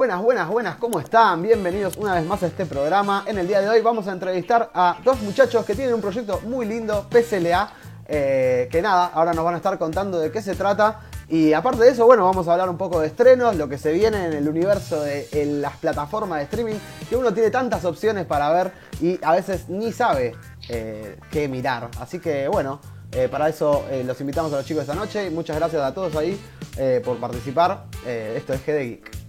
Buenas, buenas, buenas, ¿cómo están? Bienvenidos una vez más a este programa. En el día de hoy vamos a entrevistar a dos muchachos que tienen un proyecto muy lindo, PCLA, eh, que nada, ahora nos van a estar contando de qué se trata. Y aparte de eso, bueno, vamos a hablar un poco de estrenos, lo que se viene en el universo de las plataformas de streaming, que uno tiene tantas opciones para ver y a veces ni sabe eh, qué mirar. Así que bueno, eh, para eso eh, los invitamos a los chicos esta noche y muchas gracias a todos ahí por participar. Esto es GD Geek.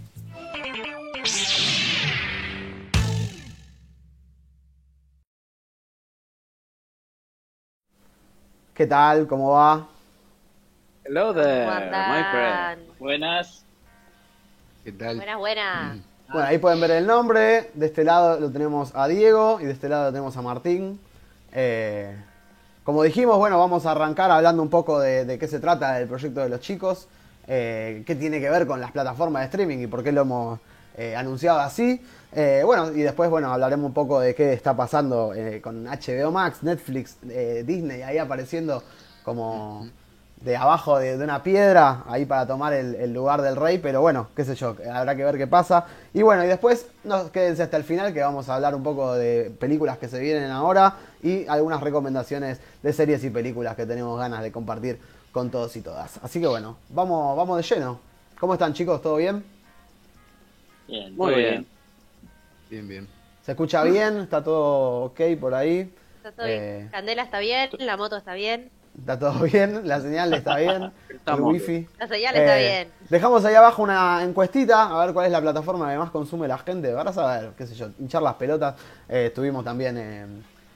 ¿Qué tal? ¿Cómo va? Hello there, ¿Cómo my friend. Buenas. ¿Qué tal? Buenas, buenas. Bueno, ahí pueden ver el nombre. De este lado lo tenemos a Diego y de este lado lo tenemos a Martín. Eh, como dijimos, bueno, vamos a arrancar hablando un poco de, de qué se trata el proyecto de los chicos, eh, qué tiene que ver con las plataformas de streaming y por qué lo hemos eh, anunciado así. Eh, bueno, y después, bueno, hablaremos un poco de qué está pasando con HBO Max, Netflix, Disney, ahí apareciendo como de abajo de, de una piedra, ahí para tomar el, el lugar del rey, pero bueno, qué sé yo, habrá que ver qué pasa. Y bueno, y después nos quédense hasta el final que vamos a hablar un poco de películas que se vienen ahora y algunas recomendaciones de series y películas que tenemos ganas de compartir con todos y todas. Así que bueno, vamos, vamos de lleno. ¿Cómo están chicos? ¿Todo bien? Bien, Muy bien. Bien, bien. ¿Se escucha bien? ¿Está todo ok por ahí? Está todo Eh. bien. Candela está bien, la moto está bien, ¿Está todo bien? ¿La señal está bien? ¿El wifi? la señal está Eh, bien. Dejamos ahí abajo una encuestita, a ver cuál es la plataforma que más consume la gente. Para saber, qué sé yo, hinchar las pelotas. Eh, estuvimos también eh,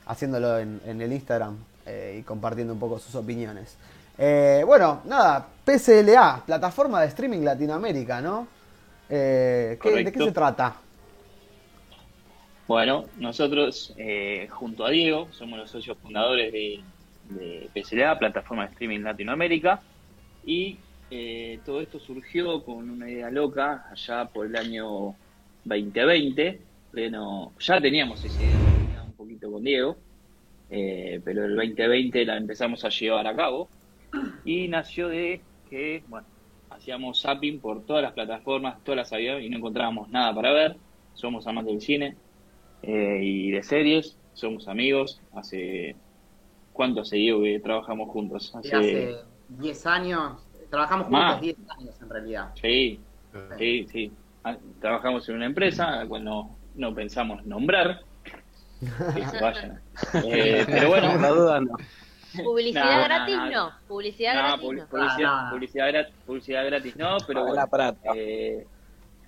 haciéndolo en, en el Instagram eh, y compartiendo un poco sus opiniones. Eh, bueno, nada, PCLA, plataforma de streaming Latinoamérica, ¿no? Eh, ¿qué- ¿De qué se trata? Bueno, nosotros, eh, junto a Diego, somos los socios fundadores de, de PCLA, Plataforma de Streaming Latinoamérica, y eh, todo esto surgió con una idea loca allá por el año 2020. Pleno, ya teníamos esa idea un poquito con Diego, eh, pero el 2020 la empezamos a llevar a cabo y nació de que, bueno, hacíamos zapping por todas las plataformas, todas las había y no encontrábamos nada para ver. Somos amantes del cine eh, y de series, somos amigos. Hace cuánto hace Diego que trabajamos juntos? Hace, hace 10 años, trabajamos Más. juntos 10 años en realidad. sí, sí, sí. Ah, Trabajamos en una empresa a la cual no, no pensamos nombrar. Que se vayan. Eh, pero bueno, La duda no. Publicidad no, gratis no. no, publicidad No, gratis no. publicidad, Ah, publicidad, gra- publicidad gratis no, pero bueno, eh,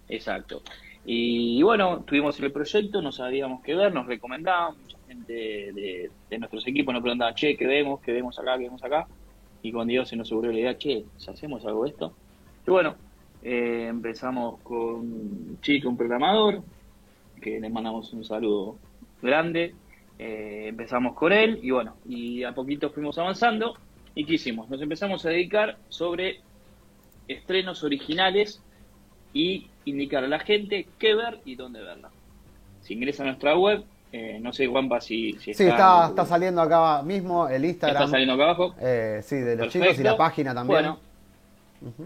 exacto. Y, bueno, tuvimos el proyecto, no sabíamos qué ver, nos recomendaban, mucha gente de, de nuestros equipos nos preguntaba, che, ¿qué vemos? ¿Qué vemos acá? ¿Qué vemos acá? Y con Dios se nos ocurrió la idea, che, si hacemos algo de esto. Y bueno, eh, empezamos con un chico, un programador, que le mandamos un saludo grande. Eh, empezamos con él y bueno, y a poquito fuimos avanzando. ¿Y qué hicimos? Nos empezamos a dedicar sobre estrenos originales y indicar a la gente qué ver y dónde verla. Si ingresa a nuestra web, eh, no sé, Juanpa, si, si Sí, está, está saliendo acá mismo el Instagram. está saliendo acá abajo. eh, sí, de los Perfecto. chicos y la página también. Bueno.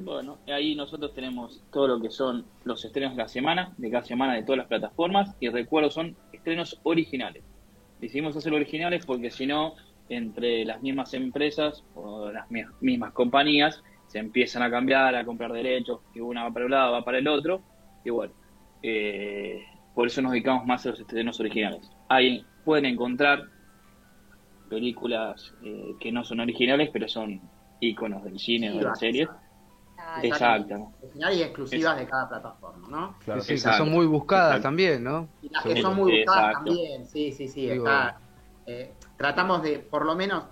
Bueno, ahí nosotros tenemos todo lo que son los estrenos de la semana, de cada semana de todas las plataformas, y recuerdo son estrenos originales. Decidimos hacer originales porque si no, entre las mismas empresas o las mi- mismas compañías se empiezan a cambiar, a comprar derechos, que una va para un lado, va para el otro, y bueno, eh, por eso nos dedicamos más a los estrenos originales. Ahí pueden encontrar películas eh, que no son originales, pero son íconos del cine o de las series. Claro. Exacto. Y exclusivas de cada plataforma, ¿no? Claro. Sí, sí, que son muy buscadas Exacto. también, ¿no? Y las que son muy buscadas Exacto. también, sí, sí, sí. Digo- está, eh, tratamos de, por lo menos,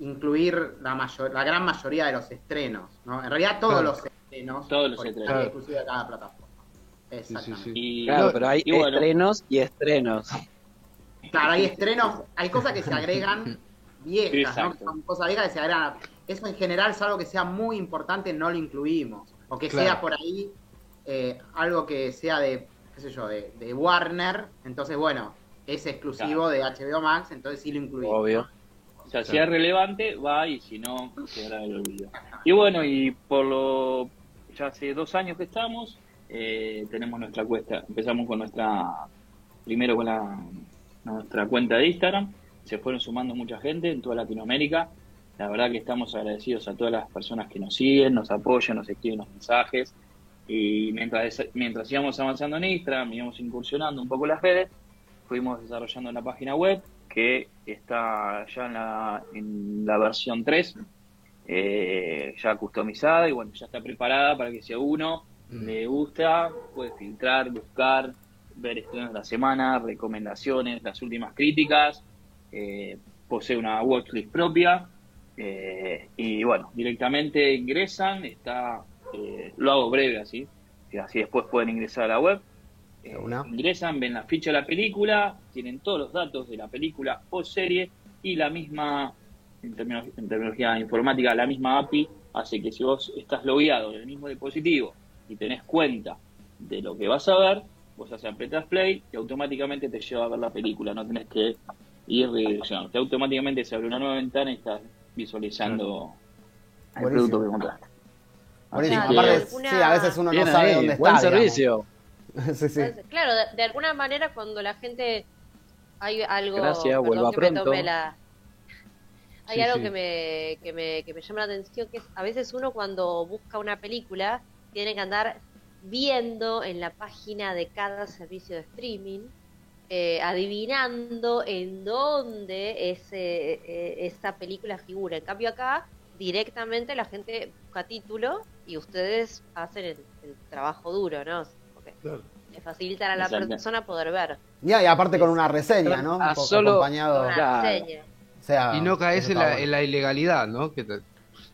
incluir la, mayor, la gran mayoría de los estrenos, ¿no? En realidad todos Claro. los estrenos. Todos los estrenos. exclusivos de cada plataforma. Sí, sí, Exactamente. sí. Y, Claro, pero hay y bueno, estrenos y estrenos. Claro, hay estrenos, hay cosas que se agregan viejas, ¿no? Son cosas viejas que se agregan. Eso en general, salvo que sea muy importante, no lo incluimos. O que Claro. sea por ahí eh, algo que sea de, qué sé yo, de, de Warner. Entonces, bueno, es exclusivo de HBO Max, entonces sí lo incluimos. Obvio. o sea, si es relevante, va y si no, quedará en el olvido. Y bueno, y por lo. Ya hace dos años que estamos, eh, tenemos nuestra cuenta. Empezamos con nuestra, primero con la, nuestra cuenta de Instagram. Se fueron sumando mucha gente en toda Latinoamérica. La verdad que estamos agradecidos a todas las personas que nos siguen, nos apoyan, nos escriben los mensajes. Y mientras, mientras íbamos avanzando en Instagram, íbamos incursionando un poco las redes, fuimos desarrollando una página web que está ya en la, en la versión 3, eh, ya customizada y bueno, ya está preparada para que si a uno Mm. le gusta, puede filtrar, buscar, ver estrenos de la semana, recomendaciones, las últimas críticas, eh, posee una watchlist propia eh, y bueno, directamente ingresan, está, eh, lo hago breve así, que así después pueden ingresar a la web. Eh, De ingresan, ven la ficha de la película, tienen todos los datos de la película o serie y la misma, en, termino- en terminología informática, la misma API hace que si vos estás logueado en el mismo dispositivo y tenés cuenta de lo que vas a ver, vos haces apretas play y automáticamente te lleva a ver la película, no tenés que ir redireccionando. Te automáticamente se abre una nueva ventana y estás visualizando el Buenísimo. producto que compraste. Buenísimo. Así Aparte, que- Una- sí, a veces uno Bien no sabe ahí, dónde buen está. digamos. servicio. sí, sí. Entonces, claro, de, de alguna manera cuando la gente hay algo Gracias, perdón vuelva que me pronto. tome la hay Sí, algo sí. que me, que me que me llama la atención que es a veces uno cuando busca una película tiene que andar viendo en la página de cada servicio de streaming eh, adivinando en dónde ese, eh, esa película figura. En cambio acá directamente la gente busca título y ustedes hacen el, el trabajo duro, ¿no? Porque Claro. le facilitan a la Exacto. persona poder ver. Y, y aparte con una reseña, ¿no? Ah, Un poco solo- acompañado. Una Claro. reseña. O sea, Y no caes en la, bueno. en la ilegalidad, ¿no? Que te-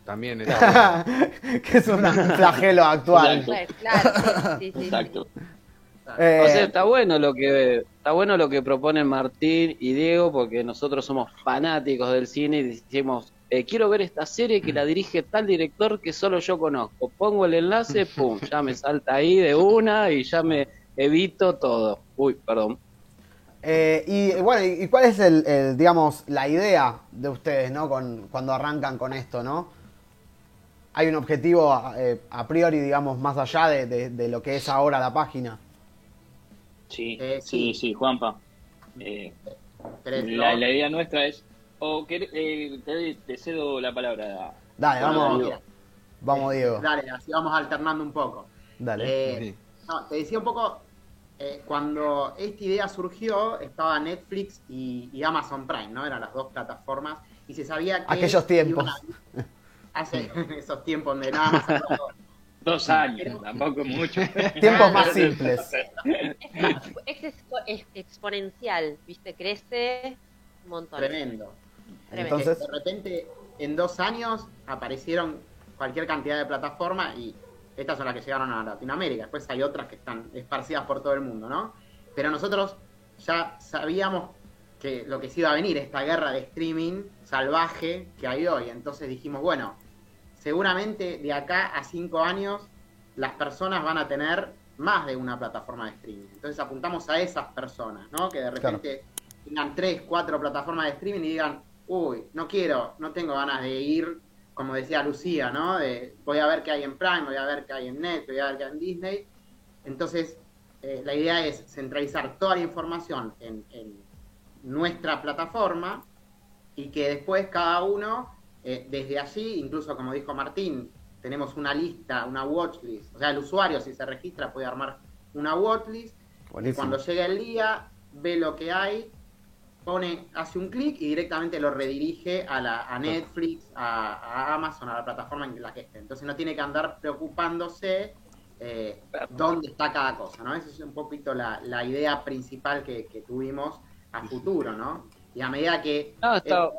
también es... que es un flagelo actual. Exacto. Claro, claro, sí, sí, sí, sí. Exacto. Eh, O sea, está bueno lo que está bueno lo que proponen Martín y Diego porque nosotros somos fanáticos del cine y decimos eh, quiero ver esta serie que la dirige tal director que solo yo conozco. Pongo el enlace, pum, ya me salta ahí de una y ya me evito todo. Uy, perdón. Eh, y bueno, ¿y cuál es el, el, digamos, la idea de ustedes, ¿no? Con, cuando arrancan con esto, ¿no? Hay un objetivo eh, a priori, digamos, más allá de, de- de lo que es ahora la página. Sí, Eh, sí, sí. sí, Juanpa. Eh, la, idea nuestra es. O quer- eh, te, te cedo la palabra. Dale, vamos, mira, vamos Diego. Dale, así vamos alternando un poco. Dale. Eh, Sí. no, te decía un poco, eh, cuando esta idea surgió, estaba Netflix y, y Amazon Prime, ¿no? Eran las dos plataformas. Y se sabía que... Aquellos tiempos. hace esos tiempos donde nada más... Dos años, tampoco mucho. Tiempos más simples. Es, expo- es exponencial, ¿viste? Crece un montón. Tremendo. Tremendo. Entonces, de repente, en dos años aparecieron cualquier cantidad de plataformas y estas son las que llegaron a Latinoamérica. Después hay otras que están esparcidas por todo el mundo, ¿no? Pero nosotros ya sabíamos que lo que se iba a venir, esta guerra de streaming salvaje que hay hoy. Entonces dijimos, bueno, seguramente de acá a cinco años las personas van a tener más de una plataforma de streaming. Entonces apuntamos a esas personas, ¿no? Que de repente tengan tres, cuatro plataformas de streaming y digan, uy, no quiero, no tengo ganas de ir, como decía Lucía, ¿no? De, voy a ver qué hay en Prime, voy a ver qué hay en Netflix, voy a ver qué hay en Disney. Entonces, eh, la idea es centralizar toda la información en, en nuestra plataforma y que después cada uno, eh, desde allí, incluso como dijo Martín, tenemos una lista, una watchlist. O sea, el usuario si se registra puede armar una watchlist y buenísimo. cuando llega el día, ve lo que hay, pone, hace un clic y directamente lo redirige a, la, a Netflix, a, a Amazon, a la plataforma en la que esté. Entonces no tiene que andar preocupándose eh, dónde está cada cosa, ¿no? Esa es un poquito la, la idea principal que, que tuvimos a futuro, ¿no? Y a medida que... No, está- eh,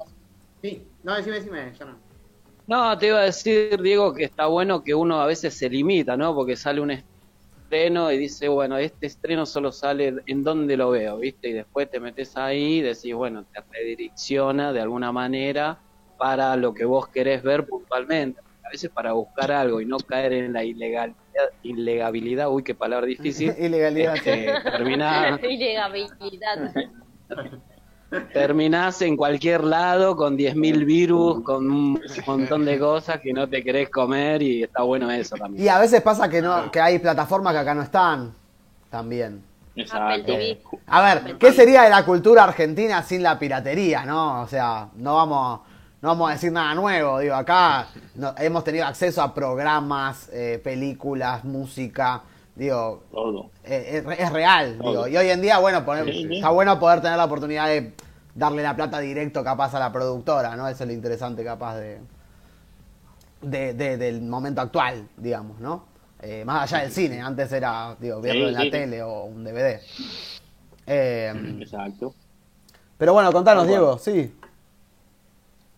sí, no, decime, decime, ya no. No, te iba a decir, Diego, que está bueno que uno a veces se limita, ¿no? Porque sale un estreno y dice, bueno, este estreno solo sale en donde lo veo, ¿viste? Y después te metes ahí y decís, bueno, te redirecciona de alguna manera para lo que vos querés ver puntualmente. A veces para buscar algo y no caer en la ilegalidad, ilegabilidad, uy, qué palabra difícil, Ilegalidad. este, termina, Ilegabilidad. terminás en cualquier lado con 10.000 virus, con un montón de cosas que no te querés comer y está bueno eso también. Y a veces pasa que no, que hay plataformas que acá no están también. Exacto. A ver, ¿qué sería de la cultura argentina sin la piratería, no? O sea, no vamos, no vamos a decir nada nuevo. Digo, acá no- hemos tenido acceso a programas, eh, películas, música. Digo, Todo. eh, es, es real. Todo. Digo, y hoy en día, bueno, poner- Sí, sí. está bueno poder tener la oportunidad de darle la plata directo capaz a la productora, ¿no? Eso es lo interesante capaz de, de- de- del momento actual, digamos, ¿no? Eh, más allá del cine, antes era, digo, verlo Sí, en la sí. tele o un DVD. Eh, Exacto. pero bueno, contanos, Bueno. Diego, sí.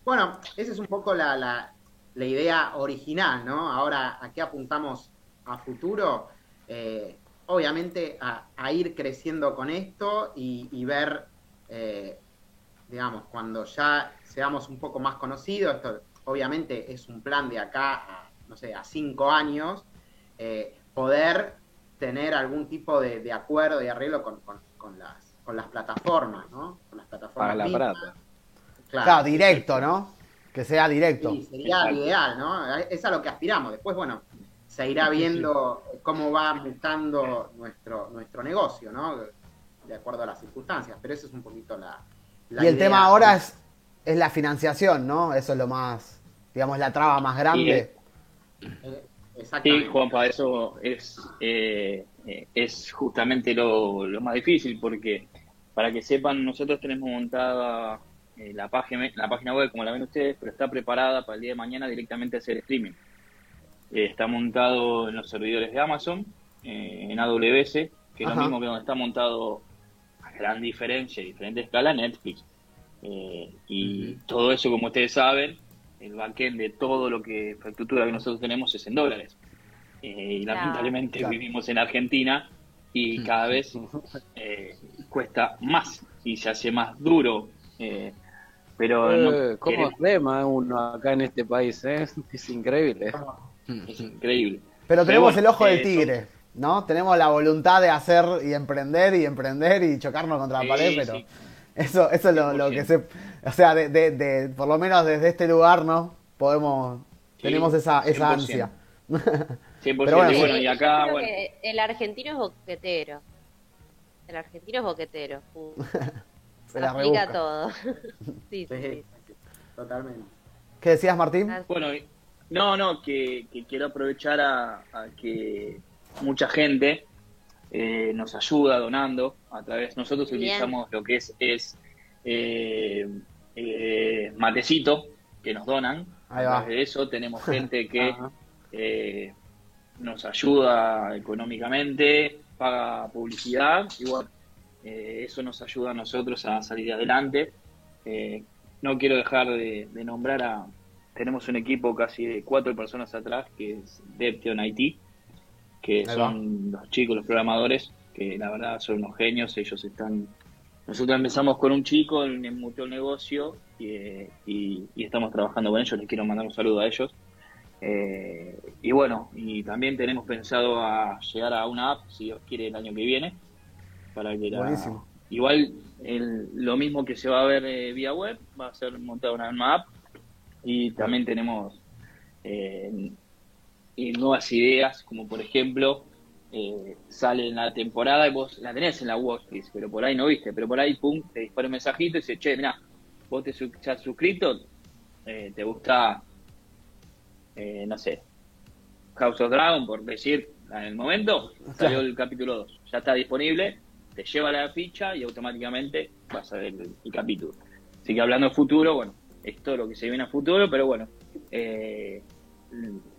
Bueno, esa es un poco la, la- la idea original, ¿no? Ahora, ¿a qué apuntamos a futuro? Eh, obviamente a, a ir creciendo con esto y, y ver, eh, digamos, cuando ya seamos un poco más conocidos, esto obviamente es un plan de acá a, no sé, a cinco años, eh, poder tener algún tipo de, de acuerdo y arreglo con, con- con las, con las plataformas, ¿no? Con las Para plataformas la mismas. plata. Claro, directo, ¿no? Que sea directo. Sí, sería Exacto. lo ideal, ¿no? Es a lo que aspiramos. Después, bueno, se irá viendo cómo va mutando nuestro, nuestro negocio, ¿no? De acuerdo a las circunstancias. Pero eso es un poquito la. la Y el idea. tema ahora es, es la financiación, ¿no? Eso es lo más, digamos, la traba más grande. Eh, Sí, Exactamente. Juanpa, eso es, eh, eh, es justamente lo, lo más difícil, porque para que sepan, nosotros tenemos montada eh, la, página, la página web como la ven ustedes, pero está preparada para el día de mañana directamente hacer streaming. Eh, está montado en los servidores de Amazon, eh, en AWS, que es Ajá. lo mismo que donde está montado a gran diferencia, diferente escala, Netflix. Eh, y todo eso, como ustedes saben, el backend de todo lo que infraestructura que nosotros tenemos es en dólares. Eh, y Claro. lamentablemente Claro. vivimos en Argentina y cada vez eh, cuesta más y se hace más duro. eh, pero no Eh, ¿Cómo queremos- rema uno acá en este país? eh? Es increíble. Es increíble. Pero tenemos bueno, el ojo del eh, tigre, ¿no? Tenemos la voluntad de hacer y emprender y emprender y chocarnos contra la Sí, pared, pero sí. eso, eso es lo, lo que se... O sea, de, de- de- por lo menos desde este lugar, ¿no? Podemos... Sí, tenemos esa, esa 100%. ansia. 100%. Pero bueno, y sí. bueno, y yo acá, creo bueno, que el argentino es boquetero. El argentino es boquetero. Se la aplica rebusca. todo. sí, sí, Sí, sí. sí, totalmente. ¿Qué decías, Martín? Bueno, y- no, no, que, que quiero aprovechar a, a que mucha gente eh, nos ayuda donando a través, nosotros Bien. utilizamos lo que es, es eh, eh, matecito que nos donan. Ahí a va. través de eso tenemos gente que eh, nos ayuda económicamente, paga publicidad y bueno, eh, eso nos ayuda a nosotros a salir adelante. Eh, no quiero dejar de, de nombrar a, tenemos un equipo casi de cuatro personas atrás que es Deption IT, que son los chicos, los programadores, que la verdad son unos genios, ellos están... Nosotros empezamos con un chico, en el negocio y, y- y estamos trabajando con ellos, les quiero mandar un saludo a ellos. Eh, y bueno, y también tenemos pensado a llegar a una app, si Dios quiere, el año que viene, para que la- Buenísimo. igual el- lo mismo que se va a ver eh, vía web, va a ser montada una app y también tenemos eh, nuevas ideas, como por ejemplo, eh, sale en la temporada y vos la tenés en la watchlist, pero por ahí no viste, pero por ahí, pum, te dispara un mensajito y dice, che, mirá, vos te su- has suscrito, eh, te gusta, eh, no sé, House of Dragon, por decir, en el momento, salió el capítulo 2, ya está disponible, te lleva la ficha y automáticamente vas a ver el, el capítulo. Así que hablando de futuro, bueno, esto es lo que se viene a futuro, pero bueno, eh,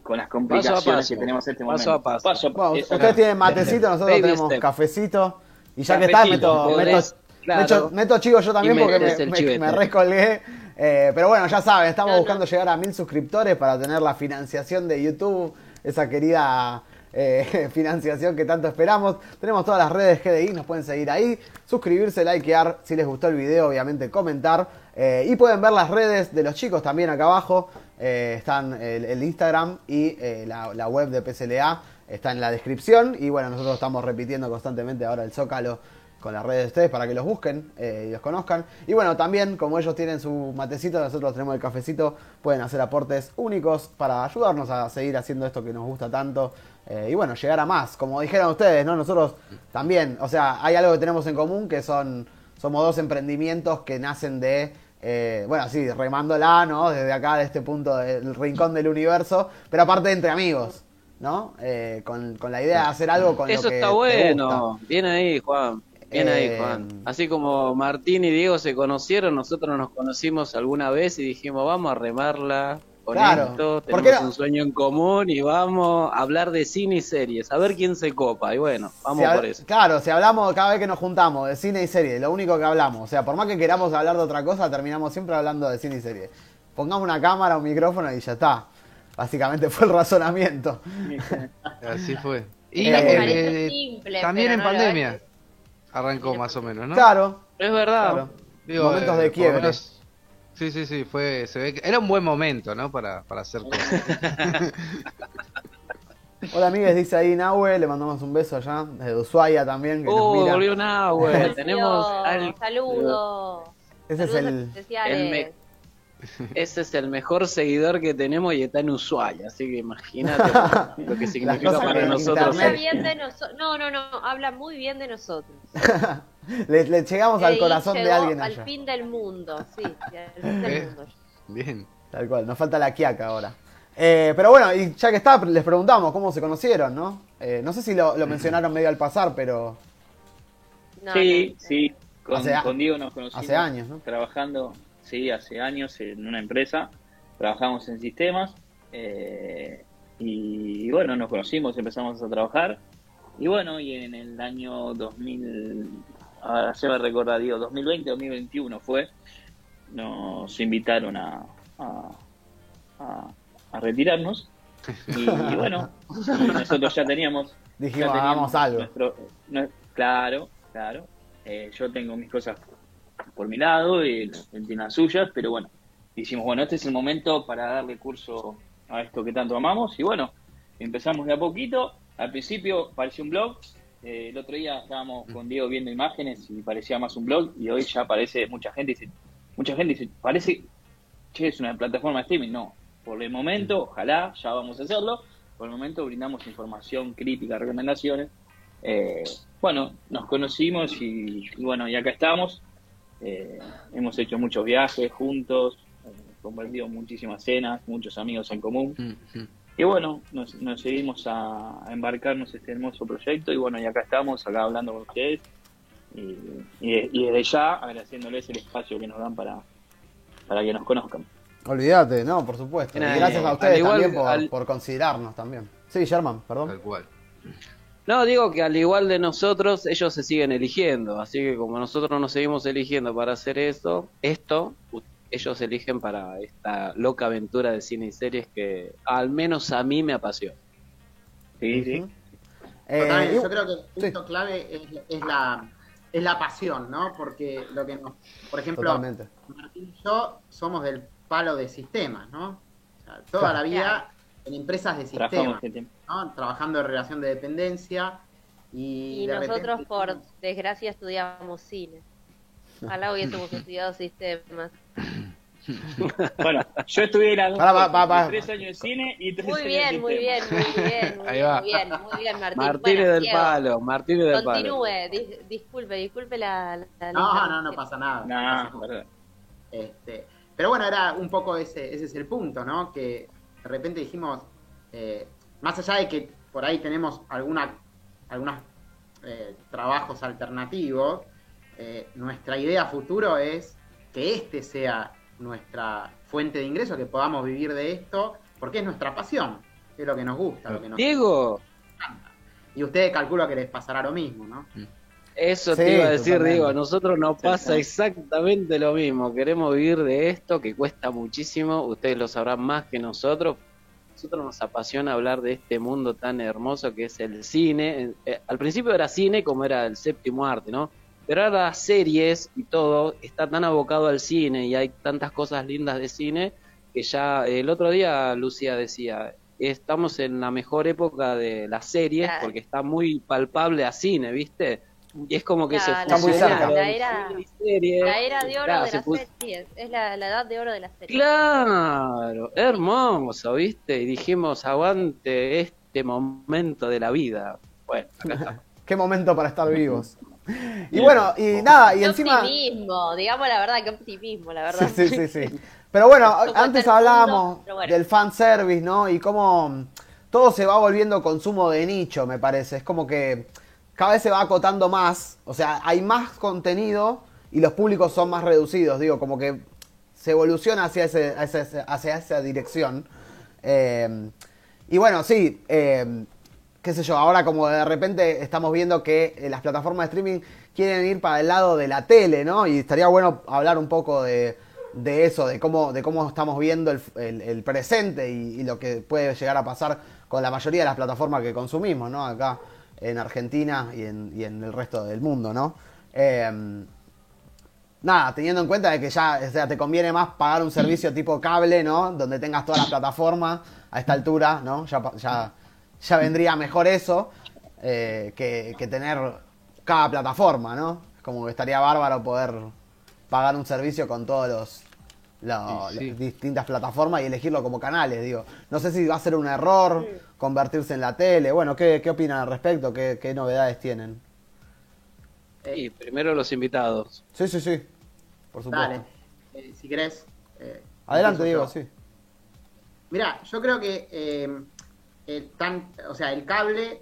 con las complicaciones paso. que tenemos en este Paso momento. a paso. Bueno, exacto. ustedes tienen matecito, nosotros Baby tenemos step. cafecito. Y ya que está, meto, meto, claro. meto, meto chivo yo también porque me, me- chivete. me recolgué. Eh, pero bueno, ya saben, estamos buscando llegar a mil suscriptores para tener la financiación de YouTube, esa querida eh, financiación que tanto esperamos. Tenemos todas las redes GDI, nos pueden seguir ahí, suscribirse, likear, si les gustó el video, obviamente comentar. Eh, y pueden ver las redes de los chicos también acá abajo. Eh, están el, Instagram y eh, la, la web de PSLA está en la descripción. Y bueno, nosotros estamos repitiendo constantemente ahora el Zócalo con las redes de ustedes para que los busquen y los conozcan. Y bueno, también como ellos tienen su matecito, nosotros tenemos el cafecito, pueden hacer aportes únicos para ayudarnos a seguir haciendo esto que nos gusta tanto. y bueno, llegar a más. Como dijeron ustedes, ¿no? Nosotros también, o sea, hay algo que tenemos en común que son, somos dos emprendimientos que nacen de, eh, bueno, sí, remándola, ¿no? Desde acá, de este punto del rincón del universo, pero aparte entre amigos, ¿no? Eh, con, con la idea de hacer algo con Eso lo que está bueno. Bien ahí, Juan. Bien ahí, Eh, Juan. Así como Martín y Diego se conocieron, nosotros nos conocimos alguna vez y dijimos, vamos a remarla con Claro. esto. ¿Por Tenemos no? un sueño en común y vamos a hablar de cine y series. A ver quién se copa. Y bueno, vamos Si por eso. Claro, si hablamos cada vez que nos juntamos de cine y serie, lo único que hablamos, o sea, por más que queramos hablar de otra cosa, terminamos siempre hablando de cine y serie. Pongamos una cámara, un micrófono y ya está. Básicamente fue el razonamiento. Así fue. Y Eh, eh, simple, también en no pandemia arrancó más o menos, ¿no? Claro, Es verdad. claro. Digo, Momentos eh, de lo quiebre. menos- Sí, sí, sí, fue, se ve que era un buen momento, ¿no? Para, para hacer cosas. Hola amigues, dice ahí Nahue, le mandamos un beso allá, desde Ushuaia también, que nos Oh, mira. volvió Nahue. Tenemos al- Saludos. Ese es Saludos el... especiales. el me- Ese es el mejor seguidor que tenemos y está en Ushuaia, así que imagínate lo que significa para que nosotros. Habla bien de nosotros. No, no, no. Habla muy bien de nosotros. le, le llegamos al corazón de alguien Al allá. fin del mundo, sí. Al fin del Eh. mundo. Bien. Tal cual, nos falta la quiaca ahora. Eh, pero bueno, y ya que está, les preguntamos cómo se conocieron, ¿no? Eh, no sé si lo, lo mencionaron medio al pasar, pero No, sí, no. sí. Con, Hace a- con Diego nos conocimos. hace años, ¿no? Trabajando, sí, hace años en una empresa. Trabajamos en sistemas. eh, y, bueno, nos conocimos, empezamos a trabajar. Y bueno, y en el año 2000, ahora se me recuerda, Diego, 2020, 2021 fue, nos invitaron a, a, a- a retirarnos. Y, bueno, y nosotros ya teníamos dijimos, ya teníamos hagamos algo. nuestro- nue- claro, claro. Eh, yo tengo mis cosas por mi lado y él él tiene las suyas, pero bueno, dijimos, bueno, este es el momento para darle curso a esto que tanto amamos y bueno, empezamos de a poquito. Al principio parecía un blog, eh, el otro día estábamos con Diego viendo imágenes y parecía más un blog y hoy ya parece, mucha gente dice, mucha gente dice, parece, che, es una plataforma de streaming, no. Por el momento, ojalá, ya vamos a hacerlo. Por el momento brindamos información, crítica, recomendaciones. Eh, bueno, nos conocimos y, y bueno, y acá estamos. Eh, hemos hecho muchos viajes juntos, eh, compartido muchísimas cenas, muchos amigos en común. Mm. Y bueno, nos, nos seguimos a, a embarcarnos este hermoso proyecto y bueno, y acá estamos, acá hablando con ustedes. Y, y- y desde ya agradeciéndoles el espacio que nos dan para, para que nos conozcan. Olvídate, no, por supuesto. Y gracias a ustedes igual- también por, al- por considerarnos también. Sí, Sherman, perdón. Tal cual. No, digo que al igual de nosotros, ellos se siguen eligiendo. Así que como nosotros nos seguimos eligiendo para hacer esto, esto, ellos eligen para esta loca aventura de cine y series que al menos a mí me apasiona. Sí, sí. Eh, yo creo que el punto sí. clave es, es la es la pasión, ¿no? Porque lo que nos, por ejemplo, Totalmente. Martín y yo somos del palo de sistemas, ¿no? O sea, toda Claro. la vida en empresas de sistemas, este. ¿No? Trabajando en relación de dependencia y, Y de nosotros, repente- por desgracia, estudiábamos cine. Ojalá hubiésemos estudiado sistemas. Bueno, yo estuve las dos cosas, tres años de cine y tres Muy años bien, de muy bien, muy bien, muy Ahí bien, va. muy bien, muy bien, Martín. Martínez Bueno, del Diego, Palo, Martínez del Palo. Continúe, dis- disculpe, disculpe la... la- la No, no, no pasa nada. No, verdad. Este, pero bueno, era un poco ese, ese es el punto, ¿no? Que de repente dijimos, eh, más allá de que por ahí tenemos alguna, algunos eh, trabajos alternativos, eh, nuestra idea a futuro es que este sea nuestra fuente de ingreso, que podamos vivir de esto, porque es nuestra pasión, es lo que nos gusta, lo que nos Diego, Y ustedes calculo que les pasará lo mismo, ¿no? eso Sí, te iba a decir, totalmente. Diego. A nosotros nos pasa exactamente lo mismo. Queremos vivir de esto que cuesta muchísimo. Ustedes lo sabrán más que nosotros. Nosotros nos apasiona hablar de este mundo tan hermoso que es el cine. Eh, al principio era cine como era el séptimo arte, ¿no? Pero ahora las series y todo está tan abocado al cine y hay tantas cosas lindas de cine que ya el otro día Lucía decía, estamos en la mejor época de las series porque está muy palpable a cine, ¿viste? Y es como que se La- la- era-. La era de oro Claro, de se la puso- serie, sí, es, la, la edad de oro de la serie. Claro, hermoso, ¿viste? Y dijimos, aguante este momento de la vida. Bueno, acá. Qué momento para estar vivos. Y bueno, y nada, y Qué encima... optimismo, digamos la verdad, qué optimismo, la verdad. Sí, sí, sí, sí. Pero bueno, antes hablábamos mundo, bueno. del fanservice, ¿no? Y cómo todo se va volviendo consumo de nicho, me parece. Es como que cada vez se va acotando más. O sea, hay más contenido y los públicos son más reducidos. Digo, como que se evoluciona hacia, ese, hacia, esa dirección. Eh, y bueno, sí, eh, qué sé yo, ahora como de repente estamos viendo que eh, las plataformas de streaming quieren ir para el lado de la tele, ¿no? Y estaría bueno hablar un poco de, de eso, de cómo, de cómo estamos viendo el, el- presente y lo que puede llegar a pasar con la mayoría de las plataformas que consumimos, ¿no? Acá en Argentina y en, y en el resto del mundo, ¿no? Eh, Nada, teniendo en cuenta de que ya, o sea, te conviene más pagar un servicio tipo cable, ¿no? Donde tengas todas las plataformas a esta altura, ¿no? Ya, vendría mejor eso eh, que, que tener cada plataforma, ¿no? Como que estaría bárbaro poder pagar un servicio con todos los lo- Sí, sí. las distintas plataformas y elegirlo como canales, digo. No sé si va a ser un error convertirse en la tele. Bueno, ¿qué, qué opinan al respecto? ¿Qué, qué novedades tienen? Y primero los invitados. Sí, sí, sí. Por supuesto. Dale, eh, si querés. eh, Adelante, Diego, yo. sí. Mira, yo creo que eh, el, tan, o sea, el cable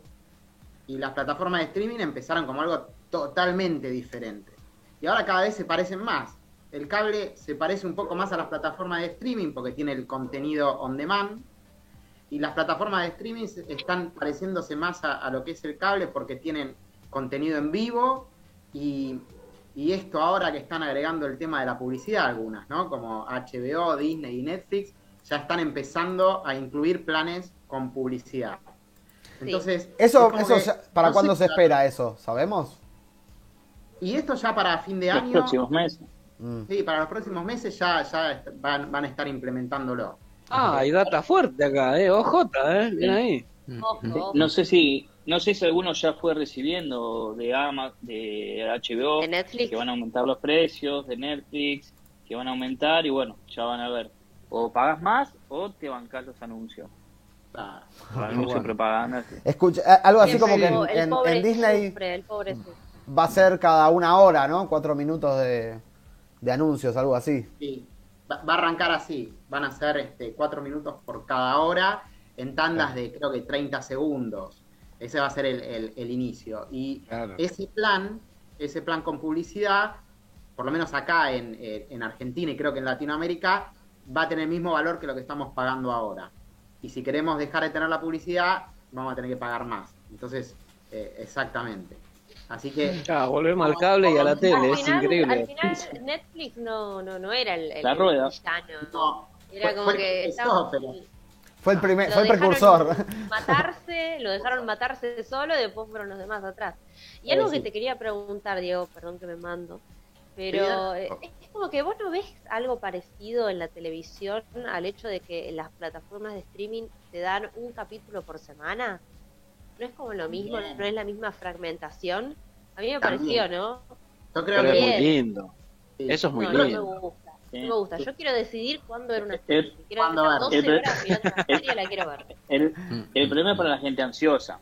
y las plataformas de streaming empezaron como algo totalmente diferente. Y ahora cada vez se parecen más. El cable se parece un poco más a las plataformas de streaming porque tiene el contenido on demand. Y las plataformas de streaming están pareciéndose más a, a lo que es el cable porque tienen contenido en vivo y, y esto ahora que están agregando el tema de la publicidad algunas, ¿no? Como HBO, Disney y Netflix, ya están empezando a incluir planes con publicidad. Entonces, Eso, es eso que- ya- ¿para no cuándo se espera eso? ¿Sabemos? Y esto ya para fin de Los año, próximos meses. Mm. sí, para los próximos meses ya, ya van, van a estar implementándolo. Ah, hay data fuerte acá, ¿eh? OJ, ¿eh? Bien ahí. Ojo. No sé si no sé si alguno ya fue recibiendo de Ama, de HBO, De Netflix. que van a aumentar los precios, de Netflix, que van a aumentar y bueno, ya van a ver. O pagas más o te bancas los anuncios. Ah, Los anuncios, bueno. propaganda. Escucha, algo así como que en, el en- pobre en Disney sufre. va a ser cada una hora, ¿no? Cuatro minutos de, de anuncios, algo así. sí. Va, va a arrancar así, van a ser este, cuatro minutos por cada hora en tandas de creo que 30 segundos. Ese va a ser el, el- el inicio. Y Claro. ese plan, ese plan con publicidad, por lo menos acá en, eh, en Argentina y creo que en Latinoamérica, va a tener el mismo valor que lo que estamos pagando ahora. Y si queremos dejar de tener la publicidad, vamos a tener que pagar más. Entonces, eh, exactamente. Así que, Ah, volvemos al cable y a la tele, es increíble. al final Netflix no, no, no era el, el La rueda. villano. no, Era fue- como fue que estaba- pero- Fue el primer, lo fue el precursor. Matarse, lo dejaron matarse solo y después fueron los demás atrás. Y algo Sí, que te quería preguntar, Diego, perdón que me mando, pero eh, es como que vos no ves algo parecido en la televisión al hecho de que las plataformas de streaming te dan un capítulo por semana. ¿No es como lo mismo? Bien. ¿No es la misma fragmentación? A mí me También. pareció, ¿no? yo creo Pero es que muy Bien. lindo. sí. Eso es muy no, no me lindo. gusta. Sí. No me gusta. Yo quiero decidir cuándo ver una serie. Si quiero ver. 12 El- horas mirando una serie, la quiero ver. El, el problema es para la gente ansiosa.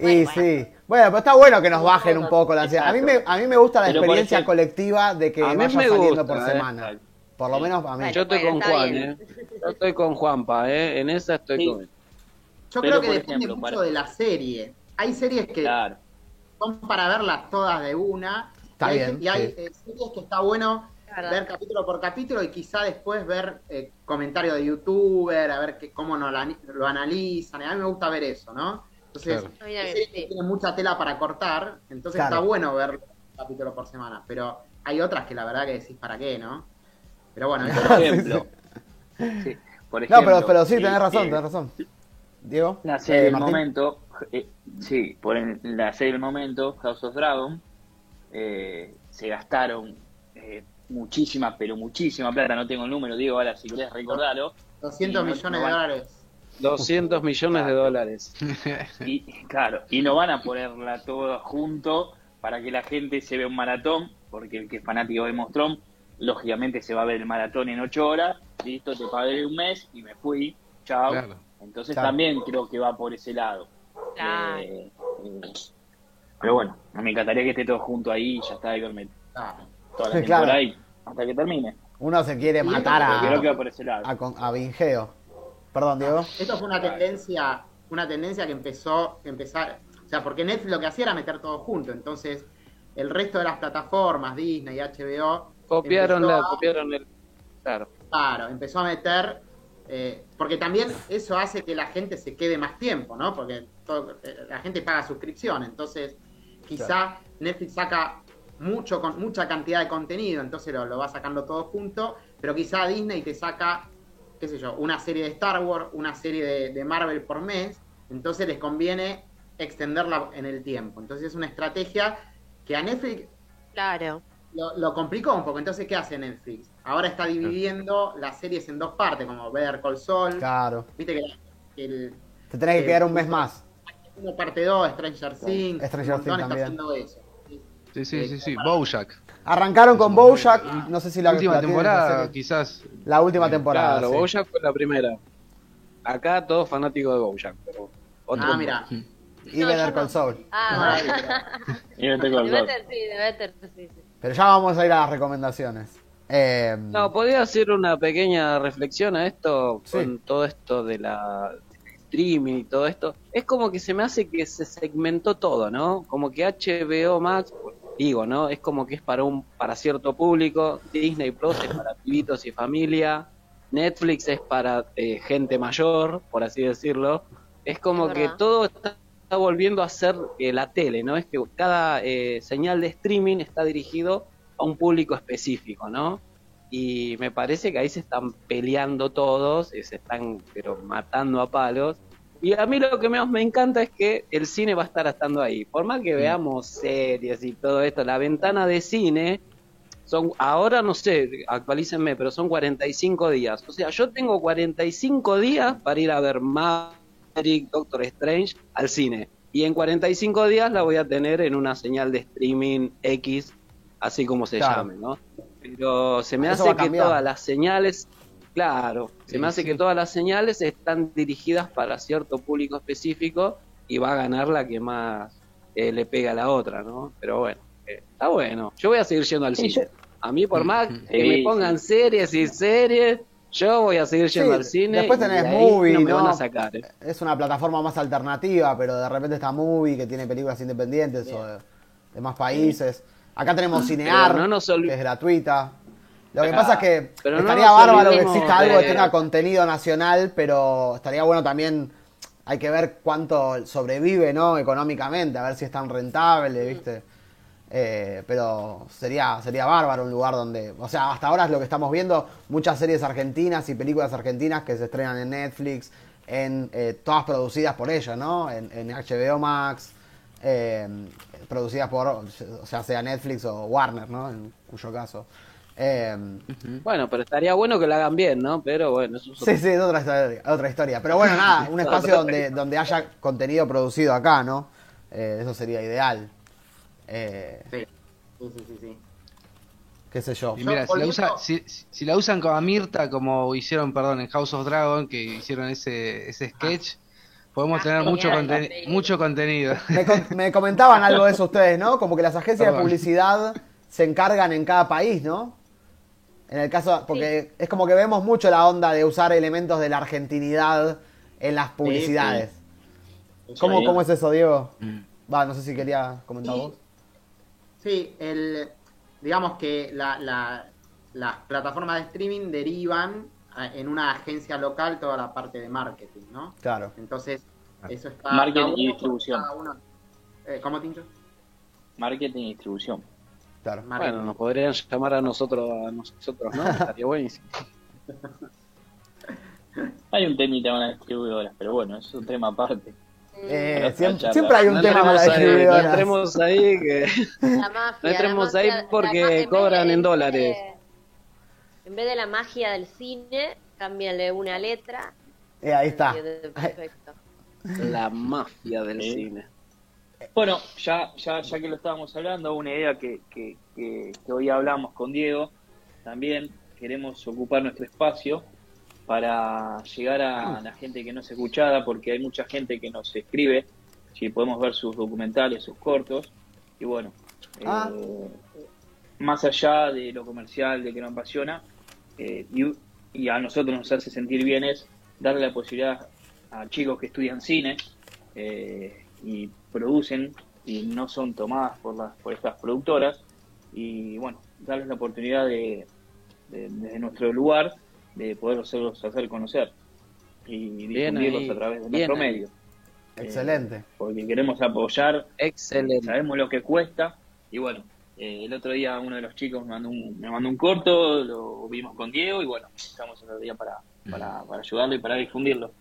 Y Bueno, sí. Bueno, pero está bueno que nos bajen un poco la ansiedad. A mí me, a mí me gusta la Pero, experiencia ejemplo, colectiva de que a mí vaya me saliendo gusta, por eh. semana. Por lo menos a mí. Bueno. Yo estoy con Juan, bien. ¿eh? Yo estoy con Juanpa, ¿eh? En esa estoy Sí. con él. Yo Pero, creo que depende ejemplo, mucho para- de la serie. Hay series que Claro. son para verlas todas de una. Está y hay, bien, y hay sí. eh, series que está bueno Claro. ver capítulo por capítulo y quizá después ver eh, comentarios de youtuber, a ver que, cómo no la- lo analizan. A mí me gusta ver eso, ¿no? Entonces, Claro. Hay series que tienen mucha tela para cortar, entonces Claro. está bueno ver un capítulo por semana. Pero hay otras que la verdad que decís para qué, ¿no? Pero bueno, Por ejemplo. Sí, por No, pero, pero sí, tenés razón, tenés razón. Diego. La serie Eh, del Martín. momento, eh, sí, por el- la serie del momento, House of Dragon, eh, se gastaron eh, muchísima, pero muchísima plata, no tengo el número, Diego, ahora si querés recordarlo, 200 Y no- millones no de dólares. 200 millones de dólares. y claro, y no van a ponerla todo junto para que la gente se vea un maratón, porque el que es fanático de Monstrón, lógicamente se va a ver el maratón en ocho horas, listo, te pagué un mes y me fui, chao. Claro. Entonces Claro. también creo que va por ese lado. Claro. Eh, eh, pero bueno, me encantaría que esté todo junto ahí y ya está, y verme Ah, toda la temporada claro. ahí, hasta que termine. Uno se quiere matar Pero creo que va a, por ese lado. a, con- a Vingeo. Perdón, Diego. Esto fue una tendencia, una tendencia que empezó, que empezar, o sea, porque Netflix lo que hacía era meter todo junto, entonces el resto de las plataformas, Disney, HBO, Copiaron la, a- copiaron el. Claro. Claro, empezó a meter, eh, porque también eso hace que la gente se quede más tiempo, ¿no? Porque todo- eh, la gente paga suscripción, entonces quizá Netflix saca mucho con mucha cantidad de contenido, entonces lo, lo va sacando todo junto, pero quizá Disney te saca, qué sé yo, una serie de Star Wars, una serie de, de Marvel por mes, entonces les conviene extenderla en el tiempo. Entonces es una estrategia que a Netflix Claro. Lo, lo complicó un poco. Entonces, ¿qué hace Netflix? Ahora está dividiendo las series en dos partes, como Better Call Saul. Claro. Viste que, el Te tenés que Eh, quedar un mes más. uno parte 2, Stranger Things, Stranger Things está también. haciendo eso. Sí, sí, sí, sí. Bojack. Arrancaron con Bojack. No sé si la última temporada, quizás. La última temporada. Claro, sí. Bojack fue la primera. Acá todos fanáticos de Bojack, pero otro Ah, mira. Y No, Better Call. Saul. Ah, No, bueno. Y tengo de el gol. Better, sí, de Better, sí, sí. Pero ya vamos a ir a las recomendaciones. Eh, No, podría hacer una pequeña reflexión a esto Sí. con todo esto de la streaming y todo esto. Es como que se me hace que se segmentó todo, ¿no? Como que HBO Max, pues, digo, ¿no? Es como que es para un para cierto público, Disney Plus es para pibitos y familia, Netflix es para eh, gente mayor, por así decirlo. Es como Es que todo está, está volviendo a ser eh, la tele, ¿no? Es que cada eh, señal de streaming está dirigido a un público específico, ¿no? Y me parece que ahí se están peleando todos, y se están pero matando a palos. Y a mí lo que menos me encanta es que el cine va a estar estando ahí. Por más que veamos series y todo esto, la ventana de cine son, ahora no sé, actualícenme, pero son 45 días. O sea, yo tengo 45 días para ir a ver Maverick, Doctor Strange al cine. Y en 45 días la voy a tener en una señal de streaming X, así como se Claro. llame, ¿no? Pero se me Eso hace que todas las señales, claro, se me hace sí. que todas las señales están dirigidas para cierto público específico y va a ganar la que más eh, le pega a la otra, ¿no? Pero bueno, eh, está bueno. Yo voy a seguir yendo al Sí, cine. A mí, por más Sí, que me pongan series y series, yo voy a seguir yendo Sí, al cine. después y tenés de ahí Movie, no me van a sacar. eh. es una plataforma más alternativa, pero de repente está Movie, que tiene películas independientes o de, de más países. Acá tenemos Cinear, no que es gratuita. Lo que Ah, pasa es que pero no estaría bárbaro que exista algo que tenga contenido nacional, pero estaría bueno también, hay que ver cuánto sobrevive, ¿no? Económicamente, a ver si es tan rentable, ¿viste? Eh, pero sería, sería bárbaro un lugar donde, o sea, hasta ahora es lo que estamos viendo, muchas series argentinas y películas argentinas que se estrenan en Netflix, en eh, todas producidas por ellos, ¿no? En, en HBO Max, eh, producidas por, o sea, sea Netflix o Warner, ¿no? En cuyo caso. Eh, Bueno, pero estaría bueno que lo hagan bien, ¿no? Pero bueno, eso es sí, sí, es otra historia, otra historia. Pero bueno, nada, un espacio donde, donde haya contenido producido acá, ¿no? Eh, eso sería ideal. Eh, Sí, sí, sí, sí. sí. qué sé yo. Y Yo mira, si la, volviendo- usa- si, si la usan como a Mirta, como hicieron, perdón, en House of Dragon, que hicieron ese, ese sketch, podemos Ah, tener mucho, conten- mucho contenido. Me, con- me comentaban algo de eso ustedes, ¿no? Como que las agencias de publicidad se encargan en cada país, ¿no? En el caso, porque es como que vemos mucho la onda de usar elementos de la argentinidad en las publicidades. ¿Cómo, Sí. ¿Cómo es eso, Diego? Mm. Va, no sé si quería comentar vos. Sí, el, digamos que la, la- las plataformas de streaming derivan a- en una agencia local toda la parte de marketing, ¿no? Claro. Entonces, eso está... Marketing cada y uno- distribución. cada uno- eh, ¿Cómo, Tincho? Marketing y distribución. Claro. Marketing. Bueno, nos podrían llamar a nosotros, a nosotros, ¿no? Estaría buenísimo. Hay un temita con las distribuidoras, pero bueno, es un tema aparte. Eh, siempre, charla. siempre hay un No tema con las entremos ahí, no distribuidoras. entremos ahí que... La mafia. No entremos la ahí porque en cobran de- en dólares. de- en vez de la magia del cine, cámbiale una letra. Eh, ahí está. Perfecto. La mafia del Sí. cine. Bueno, ya, ya, ya que lo estábamos hablando, una idea que, que, que, que hoy hablamos con Diego, también queremos ocupar nuestro espacio para llegar a la gente que no es escuchada, porque hay mucha gente que nos escribe, si podemos ver sus documentales, sus cortos, y bueno, Ah. eh, más allá de lo comercial, de que nos apasiona, eh, y, y a nosotros nos hace sentir bien es darle la posibilidad a chicos que estudian cine eh, y producen y no son tomadas por las por estas productoras y bueno darles la oportunidad de, de- desde nuestro lugar de poder hacerlos hacer conocer y Bien difundirlos ahí, a través de bien nuestro ahí. medio Excelente. porque queremos apoyar Excelente. sabemos lo que cuesta y bueno eh, el otro día uno de los chicos me mandó un, me mandó un corto lo vimos con Diego y bueno estamos el otro día para, para, para ayudarlo y para difundirlo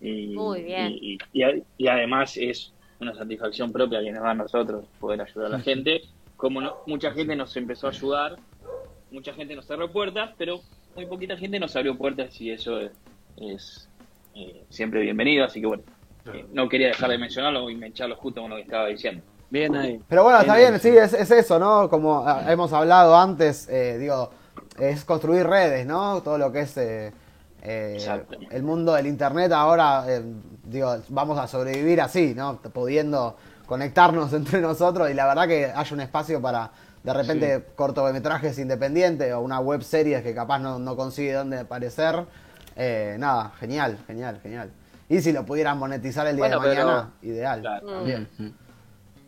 y, Muy bien. y, y- y a- y además es una satisfacción propia que nos da a nosotros poder ayudar a la gente como no- mucha gente nos empezó a ayudar mucha gente nos cerró puertas pero muy poquita gente nos abrió puertas y eso es, es, eh, siempre bienvenido así que bueno eh, no quería dejar de mencionarlo y me echarlo justo con lo que estaba diciendo Bien ahí. Pero bueno, está Bien, sí, es, es eso, ¿no? Como ah, hemos hablado antes, eh, digo, es construir redes, ¿no? Todo lo que es eh, eh, el mundo del Internet ahora, eh, digo, vamos a sobrevivir así, ¿no? Pudiendo conectarnos entre nosotros y la verdad que haya un espacio para, de repente, cortometrajes independientes o una web series que capaz no, no consigue dónde aparecer. Eh, nada, genial, genial, genial. Y si lo pudieran monetizar el día Bueno, de pero- mañana, ideal. Claro. También.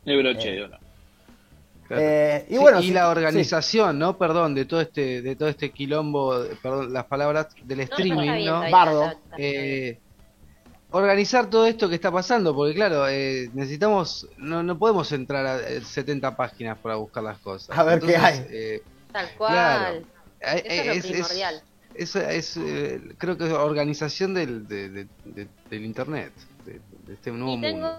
De oro. Claro. Eh, y Sí, bueno, y sí, la sí. organización, ¿no? Perdón, de todo este, de todo este quilombo, perdón, las palabras del streaming, ¿no? Bardo. Eh, organizar todo esto que está pasando, porque claro, eh, necesitamos, no, no podemos entrar a eh, 70 páginas para buscar las cosas. A ver qué hay. eh, Tal cual. claro. eh, Eso es lo es- es- primordial. Eso es, eh, creo que es organización del, de- de- de- del internet, de, de este nuevo Y tengo, mundo.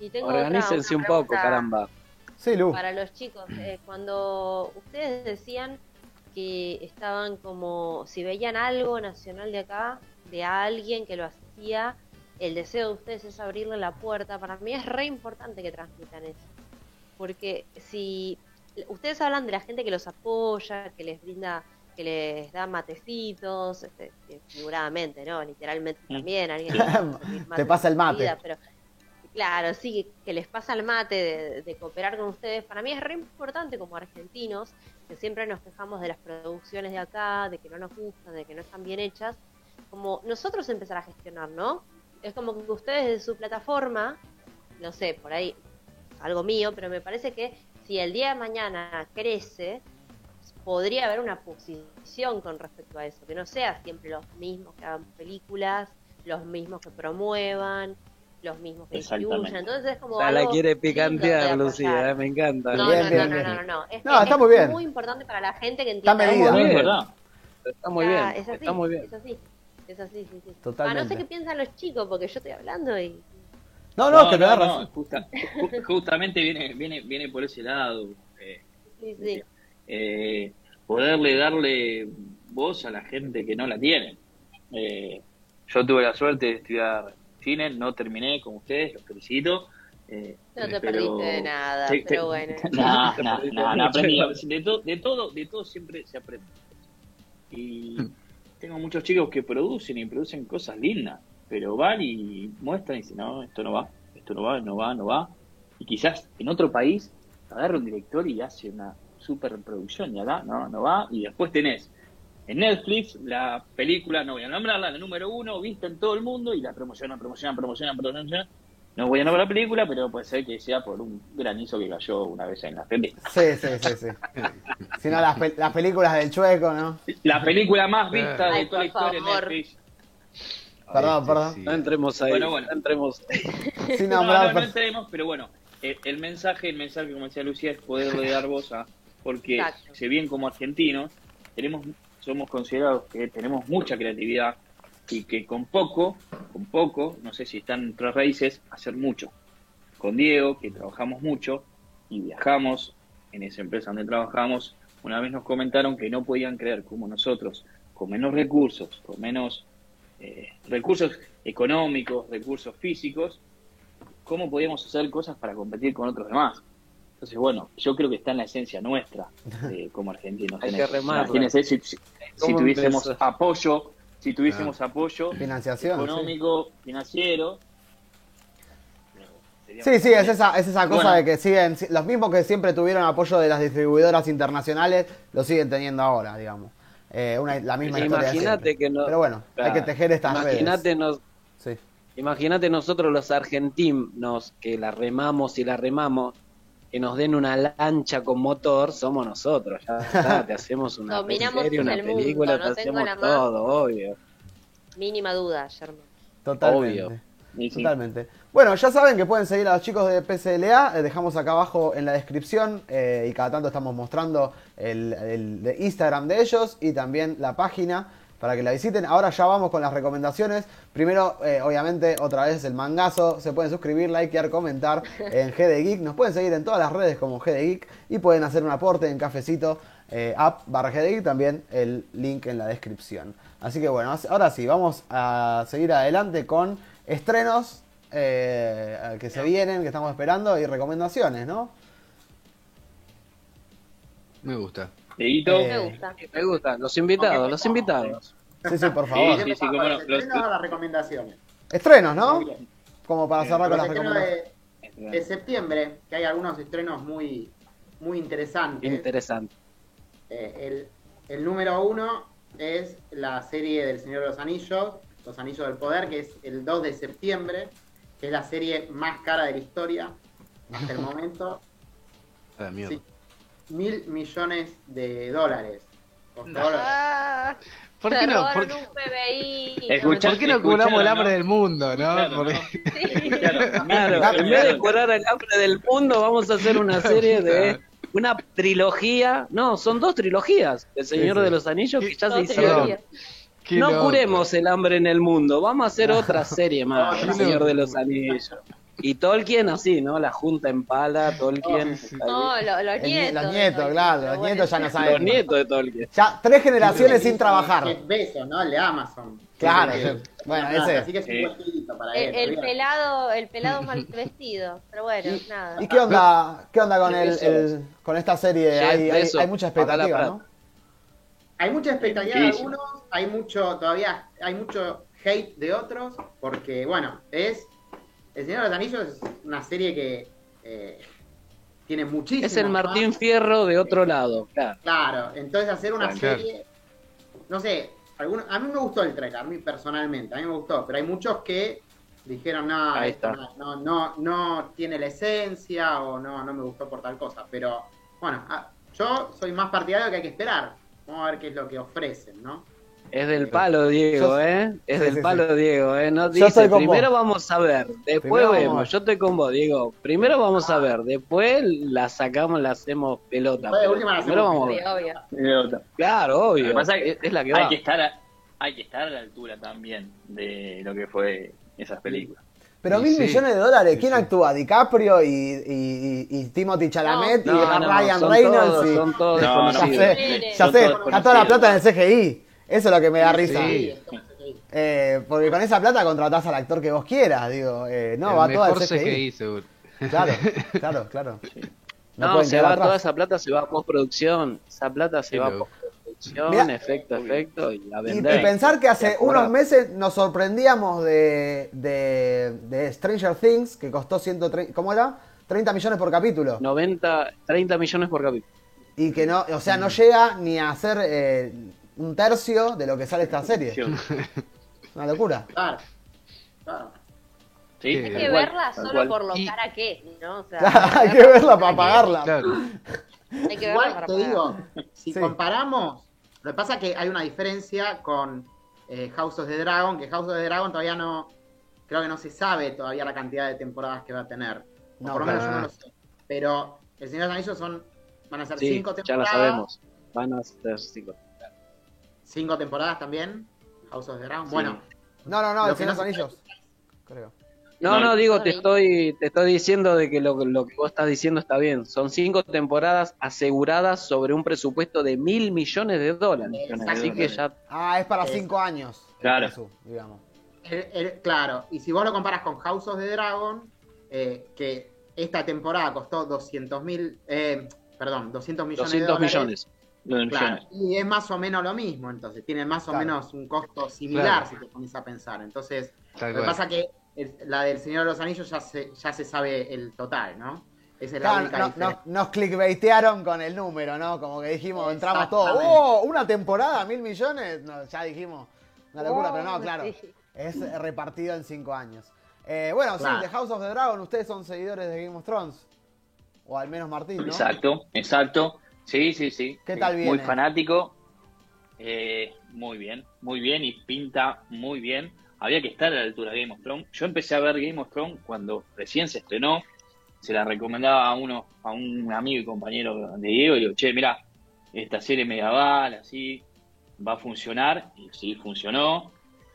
y tengo otra- Organícense una un poco, caramba. Sí, Lu. Para los chicos, eh, cuando ustedes decían que estaban como, si veían algo nacional de acá, de alguien que lo hacía, el deseo de ustedes es abrirle la puerta, para mí es re importante que transmitan eso. Porque si ustedes hablan de la gente que los apoya, que les brinda, que les da matecitos, este, figuradamente, ¿no? Literalmente Mm. también, alguien Te pasa el mate. vida, pero Claro, sí, que- que les pasa el mate de, de cooperar con ustedes. Para mí es re importante como argentinos, que siempre nos quejamos de las producciones de acá, de que no nos gustan, de que no están bien hechas, como nosotros empezar a gestionar, ¿no? Es como que ustedes de su plataforma, no sé, por ahí, algo mío, pero me parece que si el día de mañana crece, podría haber una posición con respecto a eso, que no sea siempre los mismos que hagan películas, los mismos que promuevan, los mismos que distribuyan. Entonces es como Ya la algo quiere picantear. Lucía, eh, me encanta. No, Bien, no, bien, no, bien. no, no, no. Es, No, es está muy bien. muy importante para la gente que Está entienda. medida. No, bien. es verdad. Está muy bien, es así, está muy bien. Es así, es así, sí, sí. Totalmente. Ah, no sé qué piensan los chicos, porque yo estoy hablando y... No, no, que me da no, justa- justamente viene, viene, viene por ese lado. eh, Sí, sí. eh, poderle darle voz a la gente que no la tiene. Eh, yo tuve la suerte de estudiar cine, no terminé con ustedes, los felicito. eh, No te pero- perdiste de nada, Sí, pero bueno. No, no, no, no, aprendí. De, to- de todo, de todo siempre se aprende. Y tengo muchos chicos que producen y producen cosas lindas, pero van y muestran y dicen, no, esto no va, esto no va, no va, no va. Y quizás en otro país agarra un director y hace una super producción y acá no, no va. Y después tenés en Netflix la película, no voy a nombrarla, la número uno, vista en todo el mundo y la promocionan, promocionan, promocionan, promocionan. No voy a nombrar la película, pero puede ser que sea por un granizo que cayó una vez en la tele. Sí, sí, sí, sí. Si no, las, pe- las películas del chueco, ¿no? La película más vista de toda la historia de. Netflix. Perdón, Ay, perdón. sí, No entremos ahí, Bueno, bueno. no entremos. Sin No, no, no entremos, pero bueno, el, el mensaje, el mensaje, como decía Lucía, es poderle dar voz a, porque Exacto. si bien como argentinos tenemos, somos considerados que tenemos mucha creatividad y que con poco, con poco, no sé si están en nuestras raíces, hacer mucho. Con Diego, que trabajamos mucho y viajamos en esa empresa donde trabajamos, una vez nos comentaron que no podían creer como nosotros, con menos recursos, con menos eh, recursos económicos, recursos físicos, cómo podíamos hacer cosas para competir con otros demás. Entonces, bueno, yo creo que está en la esencia nuestra eh, como argentinos. Hay que. Imagínense si, si- si ¿Cómo tuviésemos empezó? apoyo, si tuviésemos apoyo Financiación. sí. económico, financiero. Sí, sí, es esa, es esa cosa Bueno. de que siguen, si- los mismos que siempre tuvieron apoyo de las distribuidoras internacionales, lo siguen teniendo ahora, digamos. Eh, una- la misma Imagínate siempre. que no. Pero bueno, hay que tejer estas Imagínate redes. nos, Sí. Imagínate nosotros los argentinos que la remamos y la remamos, que nos den una lancha con motor, somos nosotros. Ya está, te hacemos una Dominamos serie, una el mundo, película, no te tengo hacemos todo, obvio. Mínima duda, Germán. Totalmente. Obvio. Totalmente. Bueno, ya saben que pueden seguir a los chicos de PCLA, eh, dejamos acá abajo en la descripción eh, y cada tanto estamos mostrando el, Instagram de ellos y también la página para que la visiten. Ahora ya vamos con las recomendaciones. Primero, eh, obviamente, otra vez el mangazo. Se pueden suscribir, likear, comentar en GD Geek. Nos pueden seguir en todas las redes como GD Geek y pueden hacer un aporte en cafecito eh, app barra GD Geek. También el link en la descripción. Así que bueno, ahora sí, vamos a seguir adelante con estrenos eh, que se vienen, que estamos esperando y recomendaciones, ¿no? Me gusta. Dieguito, Eh, Me gusta. Me gustan, los invitados, los invitados. Sí, sí, por favor. Sí, sí, sí, cómo no. Para los estrenos o las recomendaciones. Estrenos, ¿no? Como para cerrar con las recomendaciones. de, de septiembre, que hay algunos estrenos muy, muy interesantes. Interesante. Eh, el, el número uno es la serie del Señor de los Anillos, Los Anillos del Poder, que es el 2 de septiembre, que es la serie más cara de la historia hasta el momento. A mierda. Sí. Mil millones de dólares. Ah, ¿Por qué no? robaron ¿Por, PBI. Qué no curamos el ¿no? hambre del mundo, no? Claro, Porque- ¿no? Claro, Claro, en vez de curar el hambre del mundo, vamos a hacer una serie de una trilogía. No, son dos trilogías. El Señor sí. de los Anillos que ya se hicieron. No curemos el hambre en el mundo, vamos a hacer otra serie más, El. Señor de los Anillos. Y Tolkien así, ¿no? La junta en pala, Tolkien. Sí, sí. No, lo- los El- nietos. los nietos, Tolkien, claro, los nietos ya no Los saben. nietos de Tolkien. Ya tres generaciones sin trabajar. Bezos, ¿no? El de Amazon. Claro, bueno, ese- Así que es un para El, él. el pelado, el pelado mal vestido. Pero bueno, nada. ¿Y qué onda, qué onda con, el, Besos. el- con esta serie? Hay, hay, mucha expectativa. ¿no? Hay mucha expectativa de algunos, hay mucho, todavía, hay mucho hate de otros, porque, bueno, es. El Señor de los Anillos es una serie que eh, tiene muchísimo. Es el Martín Fierro de otro lado, claro. Claro, entonces hacer una Claro. serie. No sé, algunos, a mí me gustó el trailer, a mí personalmente, a mí me gustó, pero hay muchos que dijeron, no, Ahí está. no, no, no, no tiene la esencia o no, no me gustó por tal cosa. Pero bueno, a- yo soy más partidario que hay que esperar. Vamos a ver qué es lo que ofrecen, ¿no? Es del palo, Diego, Yo- ¿eh? Es Sí, del sí, palo, Diego, ¿eh? No dice, primero vos. vamos a ver, después Primero vemos. vamos. Yo estoy con vos, Diego. Primero vamos a ver, después la sacamos, la hacemos pelota. Después de última la Primero hacemos vamos a ver. Claro, Lo obvio. que pasa es es, que es la que hay va. que estar a, hay que estar a la altura también de lo que fue esas películas. Pero Y mil sí. millones de dólares, ¿quién sí. actúa? DiCaprio y, y, y, y Timothy Chalamet No, y no, no, Ryan son Reynolds. todos- y- son todos No, no. ya sé, ya sé, está toda la plata en el CGI. Eso es lo que me da risa. Sí. Eh, porque con esa plata contratás al actor que vos quieras, digo. Eh, no, el va todo al mejor CGI. CGI, seguro. Claro, claro, claro. No, pueden se quedar va atrás. toda esa plata, se va a postproducción. Esa plata se va a postproducción, Mirá. efecto, efecto, y a Y, vender. y pensar que hace unos meses nos sorprendíamos de, de, de Stranger Things, que costó 130, ¿cómo era? 30 millones por capítulo. 90, 30 millones por capítulo. Y que no, o sea, no llega ni a ser eh, un tercio de lo que sale esta serie. Una locura. Claro. Claro. Sí, Hay que verla solo por lo Y- cara que es, ¿no? O sea, Hay que verla para pagarla. Claro. Hay que verla Igual para te pagar. digo, si Sí. comparamos, lo que pasa es que hay una diferencia con eh, House of the Dragon, que House of the Dragon todavía no, creo que no se sabe todavía la cantidad de temporadas que va a tener. No, por lo menos yo no lo sé. Pero El Señor de los Anillos son, van a ser Sí, cinco ya temporadas. lo sabemos. Van a ser cinco. Cinco temporadas también. House of the Dragon. Sí. Bueno, No, no, no, el que Señor no se- Anillos. Creo. No, No, digo, te estoy, te estoy diciendo de que lo, lo que vos estás diciendo está bien. Son cinco temporadas aseguradas sobre un presupuesto de mil millones de dólares. Así que ya Ah, es para Es- cinco años. Claro. Digamos. el- el- claro. Y si vos lo comparas con House of the Dragon, eh, que esta temporada costó 200 mil, eh, perdón, 200 millones de 200 dólares. millones. Claro, y es más o menos lo mismo, entonces tiene más o Claro. menos un costo similar Claro. si te pones a pensar. Entonces, Tal lo que pasa que el- la del Señor de los Anillos ya se, ya se sabe el total, ¿no? Esa es la única no- nos clickbaitearon con el número, ¿no? Como que dijimos, entramos todos. ¡oh! ¿Una temporada? ¿Mil millones? No, ya dijimos, una locura, pero no, Oh, claro. sí. Es repartido en cinco años. Eh, bueno, Claro. sí, The House of the Dragon, ustedes son seguidores de Game of Thrones. O al menos Martín, ¿no? Exacto, exacto. Sí, sí, sí. ¿Qué Sí. tal viene? Muy fanático. Eh, muy bien, muy bien y pinta muy bien. Había que estar a la altura de Game of Thrones. Yo empecé a ver Game of Thrones cuando recién se estrenó. Se la recomendaba a uno, a un amigo y compañero de Diego y digo, che, mira, esta serie medieval, así, va a funcionar. Y sí, funcionó.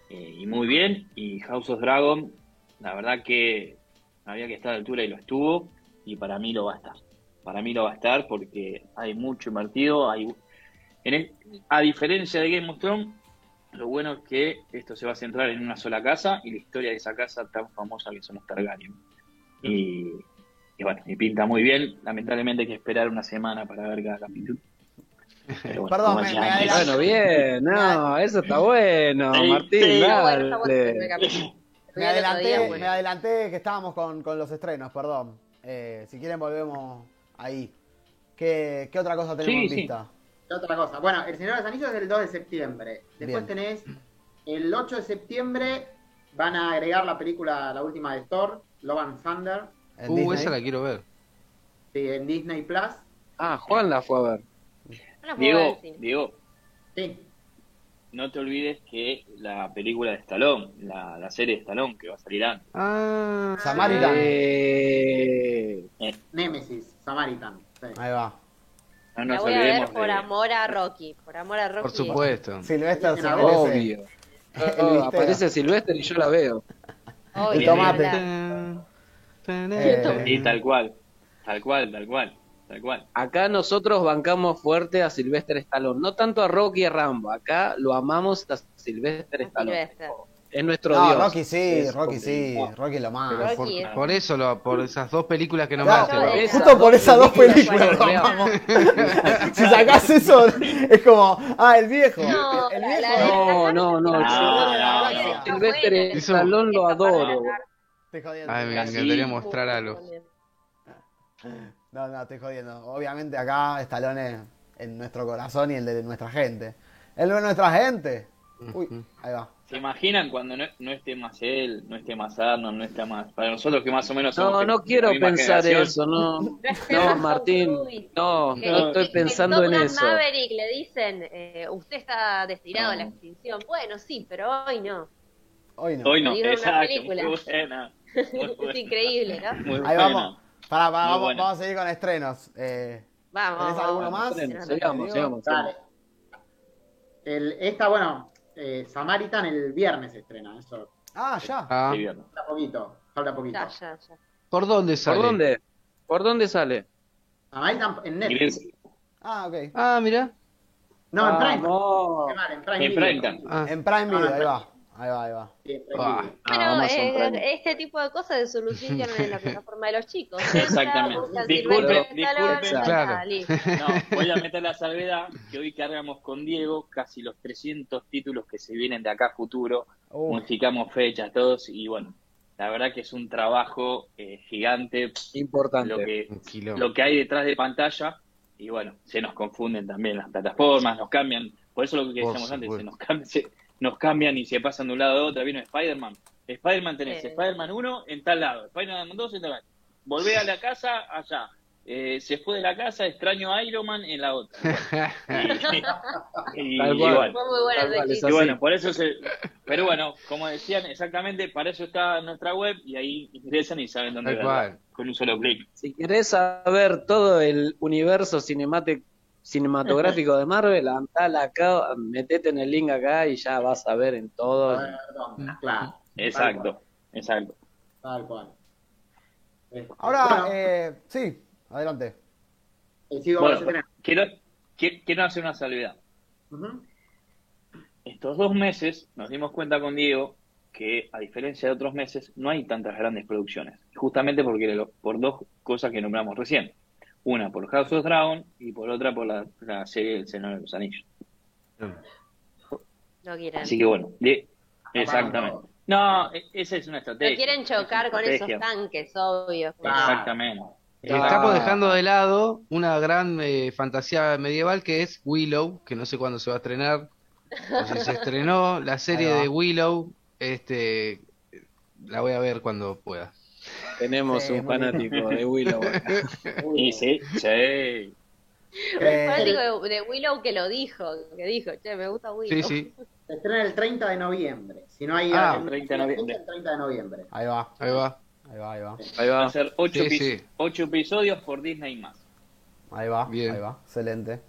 eh, y muy bien. Y House of Dragon, la verdad que había que estar a la altura y lo estuvo. Y para mí lo va a estar. Para mí lo va a estar porque hay mucho invertido. Hay, en el- a diferencia de Game of Thrones, lo bueno es que esto se va a centrar en una sola casa y la historia de esa casa tan famosa que son los Targaryen. Y, y bueno, y pinta muy bien. Lamentablemente hay que esperar una semana para ver cada capítulo. Bueno, Perdón, me- me. Bueno, bien, no, eso está bueno, Sí, Martín, sí. Bueno, bueno. Me adelanté, me adelanté que estábamos con, con los estrenos, perdón. Eh, si quieren volvemos ahí. ¿Qué, qué otra cosa tenemos Sí, en sí. vista? ¿Qué otra cosa? Bueno, El Señor de los Anillos es el 2 de septiembre. Bien. Después tenés el 8 de septiembre van a agregar la película, la última de Thor, Love and Thunder, En Uh, Disney. esa la quiero ver. sí, en Disney Plus. Ah, Juan la fue a ver. No Diego. Diego, Sí, no te olvides que la película de Stallone, la, la serie de Stallone que va a salir antes. Ah, Samaritan. Eh, Nemesis, Samaritan. sí. Ahí va. No La voy a ver por de... amor a Rocky. Por amor a Rocky. por supuesto. Silvestre se obvio. Vistera. aparece Silvestre y yo la veo. Obvio, El Bien, tomate. la- Eh, Y tal cual, tal cual, tal cual, tal cual. Acá nosotros bancamos fuerte a Silvestre Stallone, no tanto a Rocky y a Rambo, acá lo amamos a Silvestre Stallone. Silvestre. Es nuestro no, Dios. Rocky sí, Es Rocky sí, Rocky lo más. Rocky por- es- Por eso, lo, por esas dos películas que nombraste. Claro, lo- esas justo por esas dos películas, películas. si sacás eso, es como, ah, el viejo. No, el viejo. No, no, no, No, no, no. Silvestre Stallone lo adoro. de- Estoy jodiendo. Ay, me encantaría mostrar algo. No, no, estoy jodiendo. Obviamente acá Stallone en nuestro corazón y el de nuestra gente. El de nuestra gente. Uy, ahí va. ¿Se imaginan cuando no, no esté más él, no esté más Arnold, no esté más... Para nosotros que más o menos somos No, no quiero pensar generación, eso, no. No Martín, no, Que- no estoy que- pensando que en eso. Maverick le dicen, eh, usted está destinado a la extinción. Bueno, sí, pero hoy no. Hoy no. Hoy no, exacto, película. muy buena. Muy Es increíble, ¿no? Muy Ahí buena. vamos. Pará, vamos, buena. vamos a seguir con estrenos. Eh, Vamos. ¿Tenés vamos, alguno vamos. más? Sigamos, sigamos. El, esta, bueno, eh, Samaritan el viernes se estrena, eso. Ah, ya. Ah. Falta poquito, falta poquito. Ya, ya, ya. ¿Por dónde sale? ¿Por dónde? ¿Por dónde sale? Samaritan en Netflix. Ah, ok. Ah, mira. No, en Prime. Qué mal, en Prime. En Video. Prime Time. Ah, En Prime Video, ahí va. Ahí va, ahí va. Sí, Ah. Bueno, Amazon eh, Prime. este tipo de cosas se solucionan en la plataforma de los chicos. Exactamente. Buscan Disculpe, Silvestre Stallone, disculpe. ya está, Claro. No, voy a meter la salvedad que hoy cargamos con Diego casi los 300 títulos que se vienen de acá a futuro. Uh, Modificamos fechas, todos, y bueno, la verdad que es un trabajo eh, gigante Importante. lo que, lo que hay detrás de pantalla. Y bueno, se nos confunden también las plataformas, nos cambian. Por eso lo que decíamos antes, se nos, cambian, se- nos cambian y se pasan de un lado a otro. Vino Spider-Man. Spider-Man tenés Sí. Spider-Man 1 en tal lado, Spider-Man 2 en tal lado. Volvé a la casa allá. Eh, se fue de la casa, extraño a Iron Man en la otra. Y, y- Tal y cual. Tal chiste. y bueno, por eso se... Pero bueno, como decían exactamente, para eso está nuestra web y ahí ingresan y saben dónde cual. con un solo clic. Si querés saber todo el universo cinemate- cinematográfico de Marvel, andá acá, metete en el link acá y ya vas a ver en todo. Perdón, claro. Exacto, exacto. Tal cual. Eh, Ahora, bueno, eh, sí, adelante. eh, Bueno, quiero, qui- quiero hacer una salvedad. Estos dos meses nos dimos cuenta con Diego que, a diferencia de otros meses, no hay tantas grandes producciones. Justamente porque lo- por dos cosas que nombramos recién. Una por House of Dragon y por otra por la, la serie El Señor de los Anillos. No quieren. Así que bueno, de- exactamente. No, e- esa es una No estrategia. quieren chocar Es con esos tanques, obvio. Claro. Exactamente. Estamos Ah. dejando de lado una gran eh, fantasía medieval que es Willow, que no sé cuándo se va a estrenar. O si se estrenó la serie de Willow, este la voy a ver cuando pueda. Tenemos Sí, un bien. fanático de Willow. Y sí, sí. Eh, fanático de, de Willow que lo dijo, que dijo, che, me gusta Willow. Sí, sí, Se estrena el 30 de noviembre. Si no hay Ah, el 30 de noviembre. El 30 de noviembre. ahí va, ahí va. ahí va, ahí va. Ahí Va va. a ser ocho, Sí, episodios por Disney más. Ahí va, Bien. ahí va. Excelente.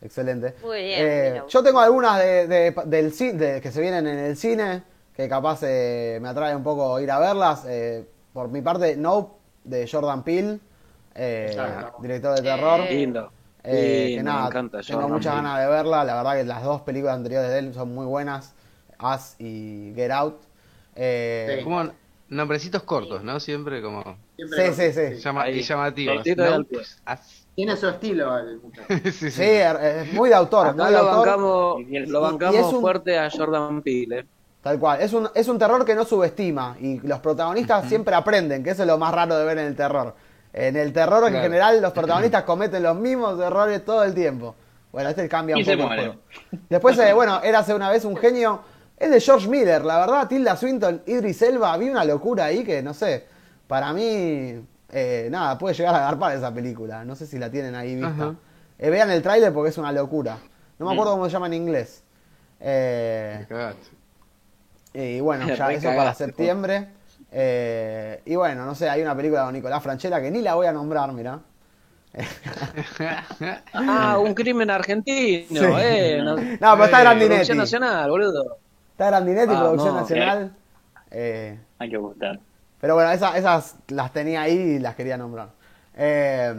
Excelente. Muy bien, Eh, Willow. yo tengo algunas de, de- del de- que se vienen en el cine, que capaz eh, me atrae un poco ir a verlas. Eh, por mi parte, Nope, de Jordan Peele, eh, Exacto. director de terror. Sí. Lindo. Eh, Lindo, que nada, me encanta. tengo Jordan muchas Peele. ganas de verla. La verdad que las dos películas anteriores de él son muy buenas. Us y Get Out. Eh, Sí. Como nombrecitos cortos, ¿no? Siempre como Siempre Sí, sí, sí. llama- Ahí. y llamativos. Tiene su estilo el muchacho. sí, sí. Sí, es muy de autor. Acá muy de lo autor. bancamos, Y lo y bancamos es un- fuerte a Jordan Peele. Tal cual. Es un, es un terror que no subestima. Y los protagonistas siempre aprenden, que eso es lo más raro de ver en el terror. En el terror en general los protagonistas cometen los mismos errores todo el tiempo. Bueno, este cambia un Y poco. Después, eh, bueno, Érase una vez un genio. Es de George Miller, la verdad, Tilda Swinton, Idris Elba, había una locura ahí que, no sé, para mí, eh, nada, puede llegar a agarpar esa película. No sé si la tienen ahí vista. Eh, vean el tráiler porque es una locura. No me Mm. acuerdo cómo se llama en inglés. Eh. Y bueno, ya eso para cagaste, septiembre. Eh, y bueno, no sé, hay una película con Nicolás Franchella que ni la voy a nombrar, mira. Ah, un crimen argentino, Sí. eh. No, No, pero está Eh, Grandinetti. Producción nacional, boludo. Está Grandinetti, Ah, Producción no. Nacional. Eh, Hay que gustar. pero bueno, esa- esas las tenía ahí y las quería nombrar. Eh,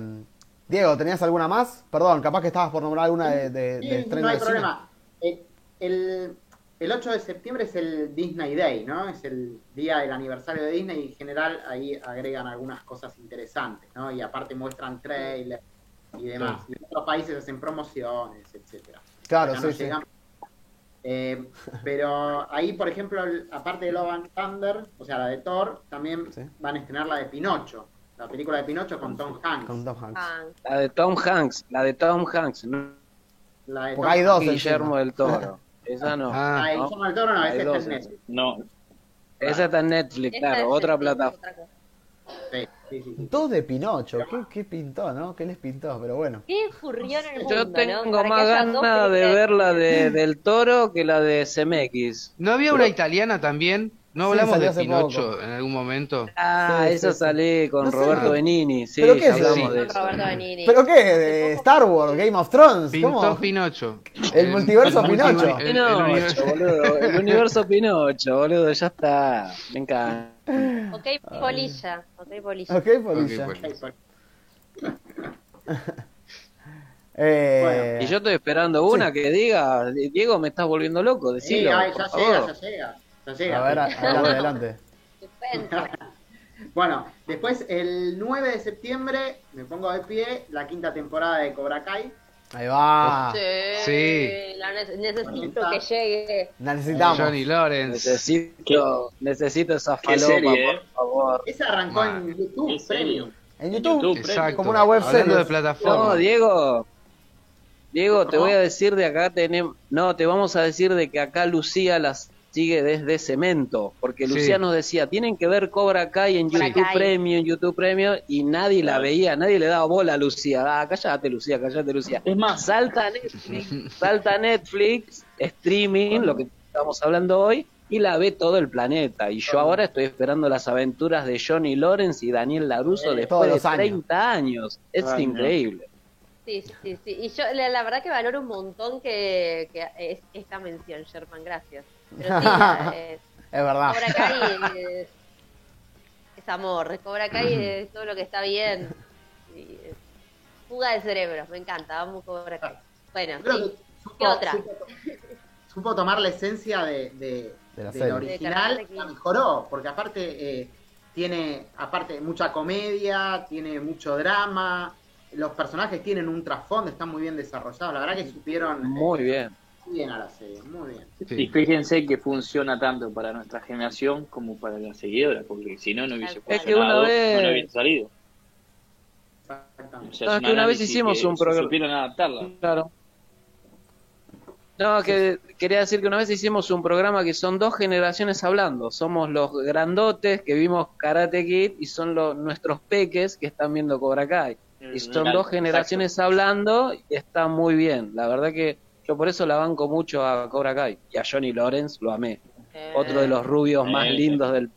Diego, ¿tenías alguna más? Perdón, capaz que estabas por nombrar alguna de, de, de no hay de cine. problema. El, el 8 de septiembre es el Disney Day, ¿no? Es el día del aniversario de Disney y en general ahí agregan algunas cosas interesantes, ¿no? Y aparte muestran trailers y demás. Y en otros países hacen promociones, etcétera. Claro, Acá sí, no sí. Eh, pero ahí, por ejemplo, el- aparte de Love and Thunder, o sea, la de Thor, también Sí. van a estrenar la de Pinocho. La película de Pinocho con Tom Hanks. Con Tom Hanks. La de Tom Hanks, la de Tom Hanks, no La de Porque Tom hay dos. Guillermo del Toro. Esa no. Ah, Ah, ¿no? No, ese está dos, en Netflix. No, Esa está en Netflix, claro, es otra plataforma. Sí, sí, sí. Dos de Pinocho. ¿Qué, qué pintó, no? ¿Qué les pintó? Pero bueno. ¿Qué ocurrió en el mundo, Yo no? tengo que más ganas de ver la de, del Toro que la de CMX. ¿No había una italiana también? ¿No Sí, hablamos de Pinocho poco. en algún momento? Ah, Sí, esa sí, sí. salí con No sé, Roberto pero- Benini, sí, ¿pero qué es hablamos eso? de Con eso. Roberto. ¿Pero qué? ¿De Star Wars? ¿Game of Thrones? Pintó ¿Cómo? Pinocho. El multiverso multi- Pinocho. el- Pinocho, boludo, el universo Pinocho, boludo, ya está, me encanta. Ok, polilla. Ok, polilla. Ok, polilla. Ok, pues. Eh, Y yo estoy esperando una que diga, Diego, me estás volviendo loco, Sí, decilo, ay, por ya favor. llega, ya llega. Llega. a ver, adelante. Bueno, después el 9 de septiembre me pongo de pie la quinta temporada de Cobra Kai. Ahí va. Sí. La ne- necesito que llegue. La necesitamos. Johnny Lawrence. Necesito, necesito esa Qué falopa, serie, eh. por favor. Esa arrancó Man. en YouTube. Premium. En YouTube. YouTube. Exacto. Como una web de plataforma. No, Diego. Diego, te voy a decir de acá tenemos, no, te vamos a decir de que acá Lucía las sigue desde Cemento, porque Sí. Lucía nos decía, tienen que ver Cobra Kai en Cobra YouTube Kai. Premium, YouTube Premium, y nadie la veía, nadie le daba bola a Lucía. Ah, cállate Lucía, cállate Lucía. Es más, Salta a Netflix, salta a Netflix, streaming, lo que estamos hablando hoy, y la ve todo el planeta. Y yo ahora estoy esperando las aventuras de Johnny Lawrence y Daniel LaRusso Eh, después de los años. 30 años. Es Años. increíble. Sí, sí, sí. Y yo la, la verdad que valoro un montón que, que es esta mención, Sherman, gracias. Pero sí, la- eh, Es verdad. Cobra Kai es, es amor, Cobra Kai es todo lo que está bien. Y, eh, fuga de cerebros, me encanta, amo Cobra Kai. Bueno, Creo sí. que supo, ¿Qué otra? Supo, supo tomar la esencia de, de, de la del serie. original De Karate la mejoró, porque aparte eh, tiene aparte mucha comedia, tiene mucho drama, los personajes tienen un trasfondo, están muy bien desarrollados, la verdad que supieron eh, Muy bien. Muy bien a la serie, muy bien. Sí. Y fíjense que funciona tanto para nuestra generación como para la seguidora, porque si no, no hubiese Es que funcionado, una vez- no hubiese salido. O sea, No, es que un una vez hicimos que un programa- supieron adaptarla. Claro. No, que quería decir que una vez hicimos un programa que son dos generaciones hablando. Somos los grandotes que vimos Karate Kid y son los nuestros peques que están viendo Cobra Kai. Y son dos generaciones hablando y está muy bien. La verdad que yo por eso la banco mucho a Cobra Kai. Y a Johnny Lawrence lo amé. Eh, Otro de los rubios más Eh. lindos del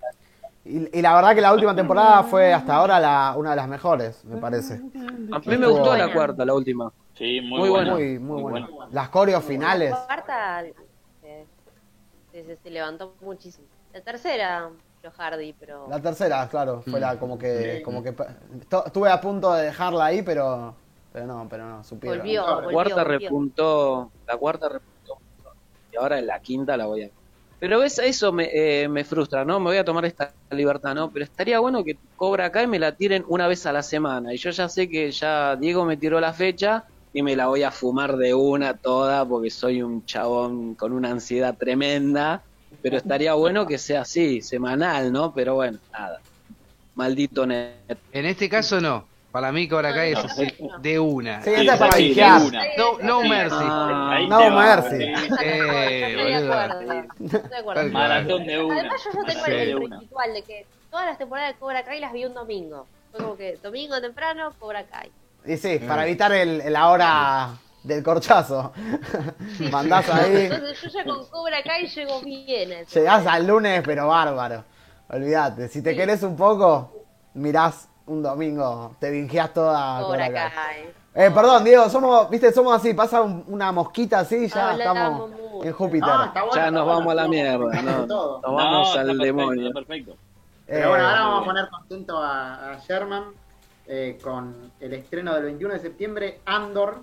Y, y la verdad que la última temporada fue hasta ahora la, una de las mejores, me parece. A mí me Estuvo gustó la buena. cuarta, la última. Sí, muy, Muy buena. Muy, muy bueno. Las coreos finales. La cuarta eh, sí, sí, sí, levantó muchísimo. La tercera, los Hardy, pero. La tercera, claro, fue la como que, como que to- estuve a punto de dejarla ahí, pero, pero no, pero no, supieron. Volvió, La volvió, cuarta volvió. repuntó, la cuarta repuntó. Y ahora en la quinta la voy a. Pero ves, eso me, eh, me frustra, ¿no? Me voy a tomar esta libertad, ¿no? Pero estaría bueno que Cobra acá y me la tiren una vez a la semana. Y yo ya sé que ya Diego me tiró la fecha y me la voy a fumar de una toda porque soy un chabón con una ansiedad tremenda. Pero estaría bueno que sea así, semanal, ¿no? Pero bueno, nada. Maldito net. En este caso no. Para mí Cobra Kai es así de una. Sí, es para sí, de vigiar. una. No, no Sí. mercy. Ah, No va. mercy. Sí. Eh, Estoy de acuerdo. Estoy de acuerdo. Maratón de una. Además, yo ya tengo Sí. el, ritual de que todas las temporadas de Cobra Kai las vi un domingo. Fue como que domingo temprano, Cobra Kai. Y sí, para evitar el, la hora del corchazo. Mandás ahí, Entonces, yo ya con Cobra Kai llego bien. llegás al lunes, pero bárbaro. Olvídate, si te querés un poco, mirás un domingo, te vingeás toda Cobra Kai. Kai. Eh, perdón, Diego, somos, viste, somos así, pasa un- una mosquita así y ya Hablamos estamos mucho. en Júpiter. No, está bueno, Ya está nos bueno, vamos a la mierda, no, todo. nos vamos No, al está perfecto, demonio. está perfecto. Pero bueno, Eh, ahora vamos a poner contento a, a Sherman eh, con el estreno del 21 de septiembre, Andor.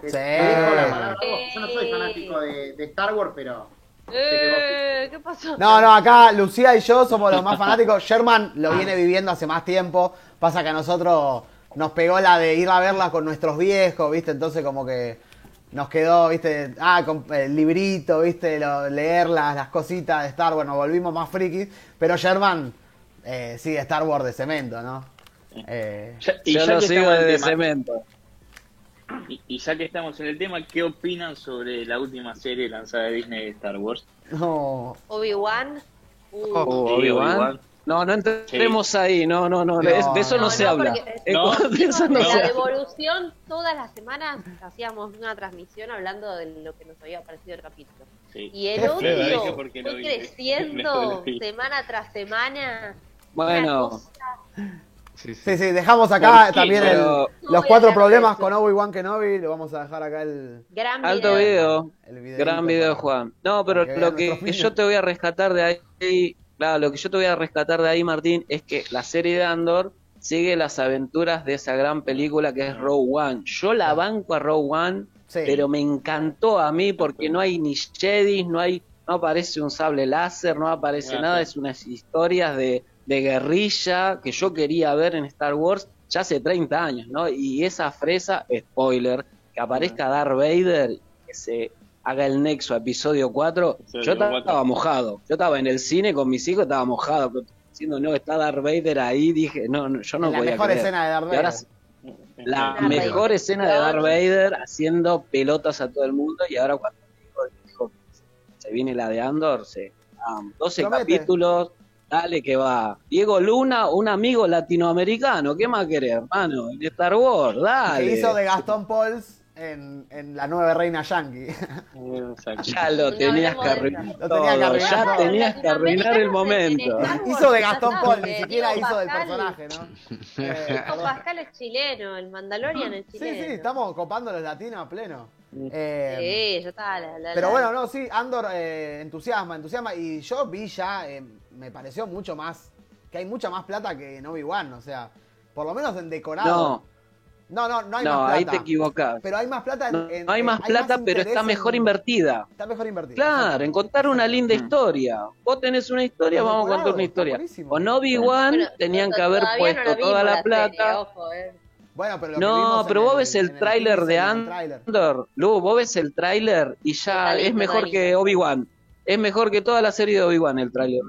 que Sí. te dejo la palabra a vos. Yo no soy fanático de, de Star Wars, pero Eh, ¿Qué pasó? No, no, acá Lucía y yo somos los más fanáticos. Sherman lo viene viviendo hace más tiempo. Pasa que a nosotros nos pegó la de ir a verla con nuestros viejos, ¿viste? Entonces como que nos quedó, ¿viste? Ah, con el librito, ¿viste? Lo- leer las, las cositas de Star Wars, nos volvimos más frikis. Pero Sherman eh, sigue Star Wars de cemento, ¿no? Eh, Ya- y Yo ya lo que sigo estamos en el de tema- cemento. Y, y ya que estamos en el tema, ¿qué opinan sobre la última serie lanzada de Disney de Star Wars? no. Obi-Wan. Uh, Oh. Obi-Wan. No, no entremos ahí, no, no, no, de, No, de eso no, no, se no, habla. porque- Eh, No, de eso no de se la habla. devolución, todas las semanas hacíamos una transmisión hablando de lo que nos había parecido el capítulo. Sí. Y el odio fue vi. creciendo semana tras semana. Bueno, Sí, sí. Dejamos acá también el- los cuatro problemas eso. con Obi-Wan Kenobi. Lo vamos a dejar acá el, Gran alto video. el Gran video, Juan. No, pero que lo que yo te voy a rescatar de ahí, claro, lo que yo te voy a rescatar de ahí, Martín, es que la serie de Andor sigue las aventuras de esa gran película que es Rogue One. Yo la banco a Rogue One, Sí. pero me encantó a mí porque no hay ni Jedi, no hay, no aparece un sable láser, no aparece nada, es unas historias de, de guerrilla que yo quería ver en Star Wars ya hace 30 años, ¿no? Y esa fresa, spoiler, que aparezca Darth Vader, que se haga el nexo a episodio 4, Episodio yo estaba mojado, yo estaba en el cine con mis hijos, estaba mojado, diciendo, no, está Darth Vader ahí, dije, no, no yo no la podía mejor creer. escena de Darth ahora Vader. la Darth mejor Vader. escena de Darth Vader haciendo pelotas a todo el mundo y ahora cuando dijo, se viene la de Andor, se, ah, 12 Promete. capítulos, dale que va. Diego Luna, un amigo latinoamericano, ¿qué más querés, hermano? De Star Wars, dale. Que hizo de Gastón Pauls en, en La Nueva Reina Yankee. Ya lo No tenías que arruinar eso. Lo todo, tenía que arruinar ya todo. tenías que arruinar el momento. hizo de Gastón Paul, ni Porque siquiera hizo del personaje, ¿no? Eh, Diego Pascal es chileno, el Mandalorian es sí, chileno. sí, estamos copando los latinos a pleno. Eh, Sí, está. La, la- Pero bueno, no, sí, Andor eh, entusiasma, entusiasma. Y yo vi ya, eh, me pareció mucho más, que hay mucha más plata que en Obi-Wan, o sea, por lo menos en decorado. No, No, no, no hay No, más ahí plata. te equivocás. Pero hay más plata en. No, en- no hay más plata, pero está mejor en- invertida. Está mejor invertida. Claro, en contar una linda historia. Vos tenés una historia, vamos a contar una historia. Con Obi-Wan Bueno, tenían que haber no puesto toda la plata. ojo, eh. Bueno, pero lo que No, pero vos ves el en tráiler de el. Andor, Lu, vos ves el tráiler y ya es mejor que. Obi-Wan. Es mejor que toda la serie de Obi-Wan el tráiler.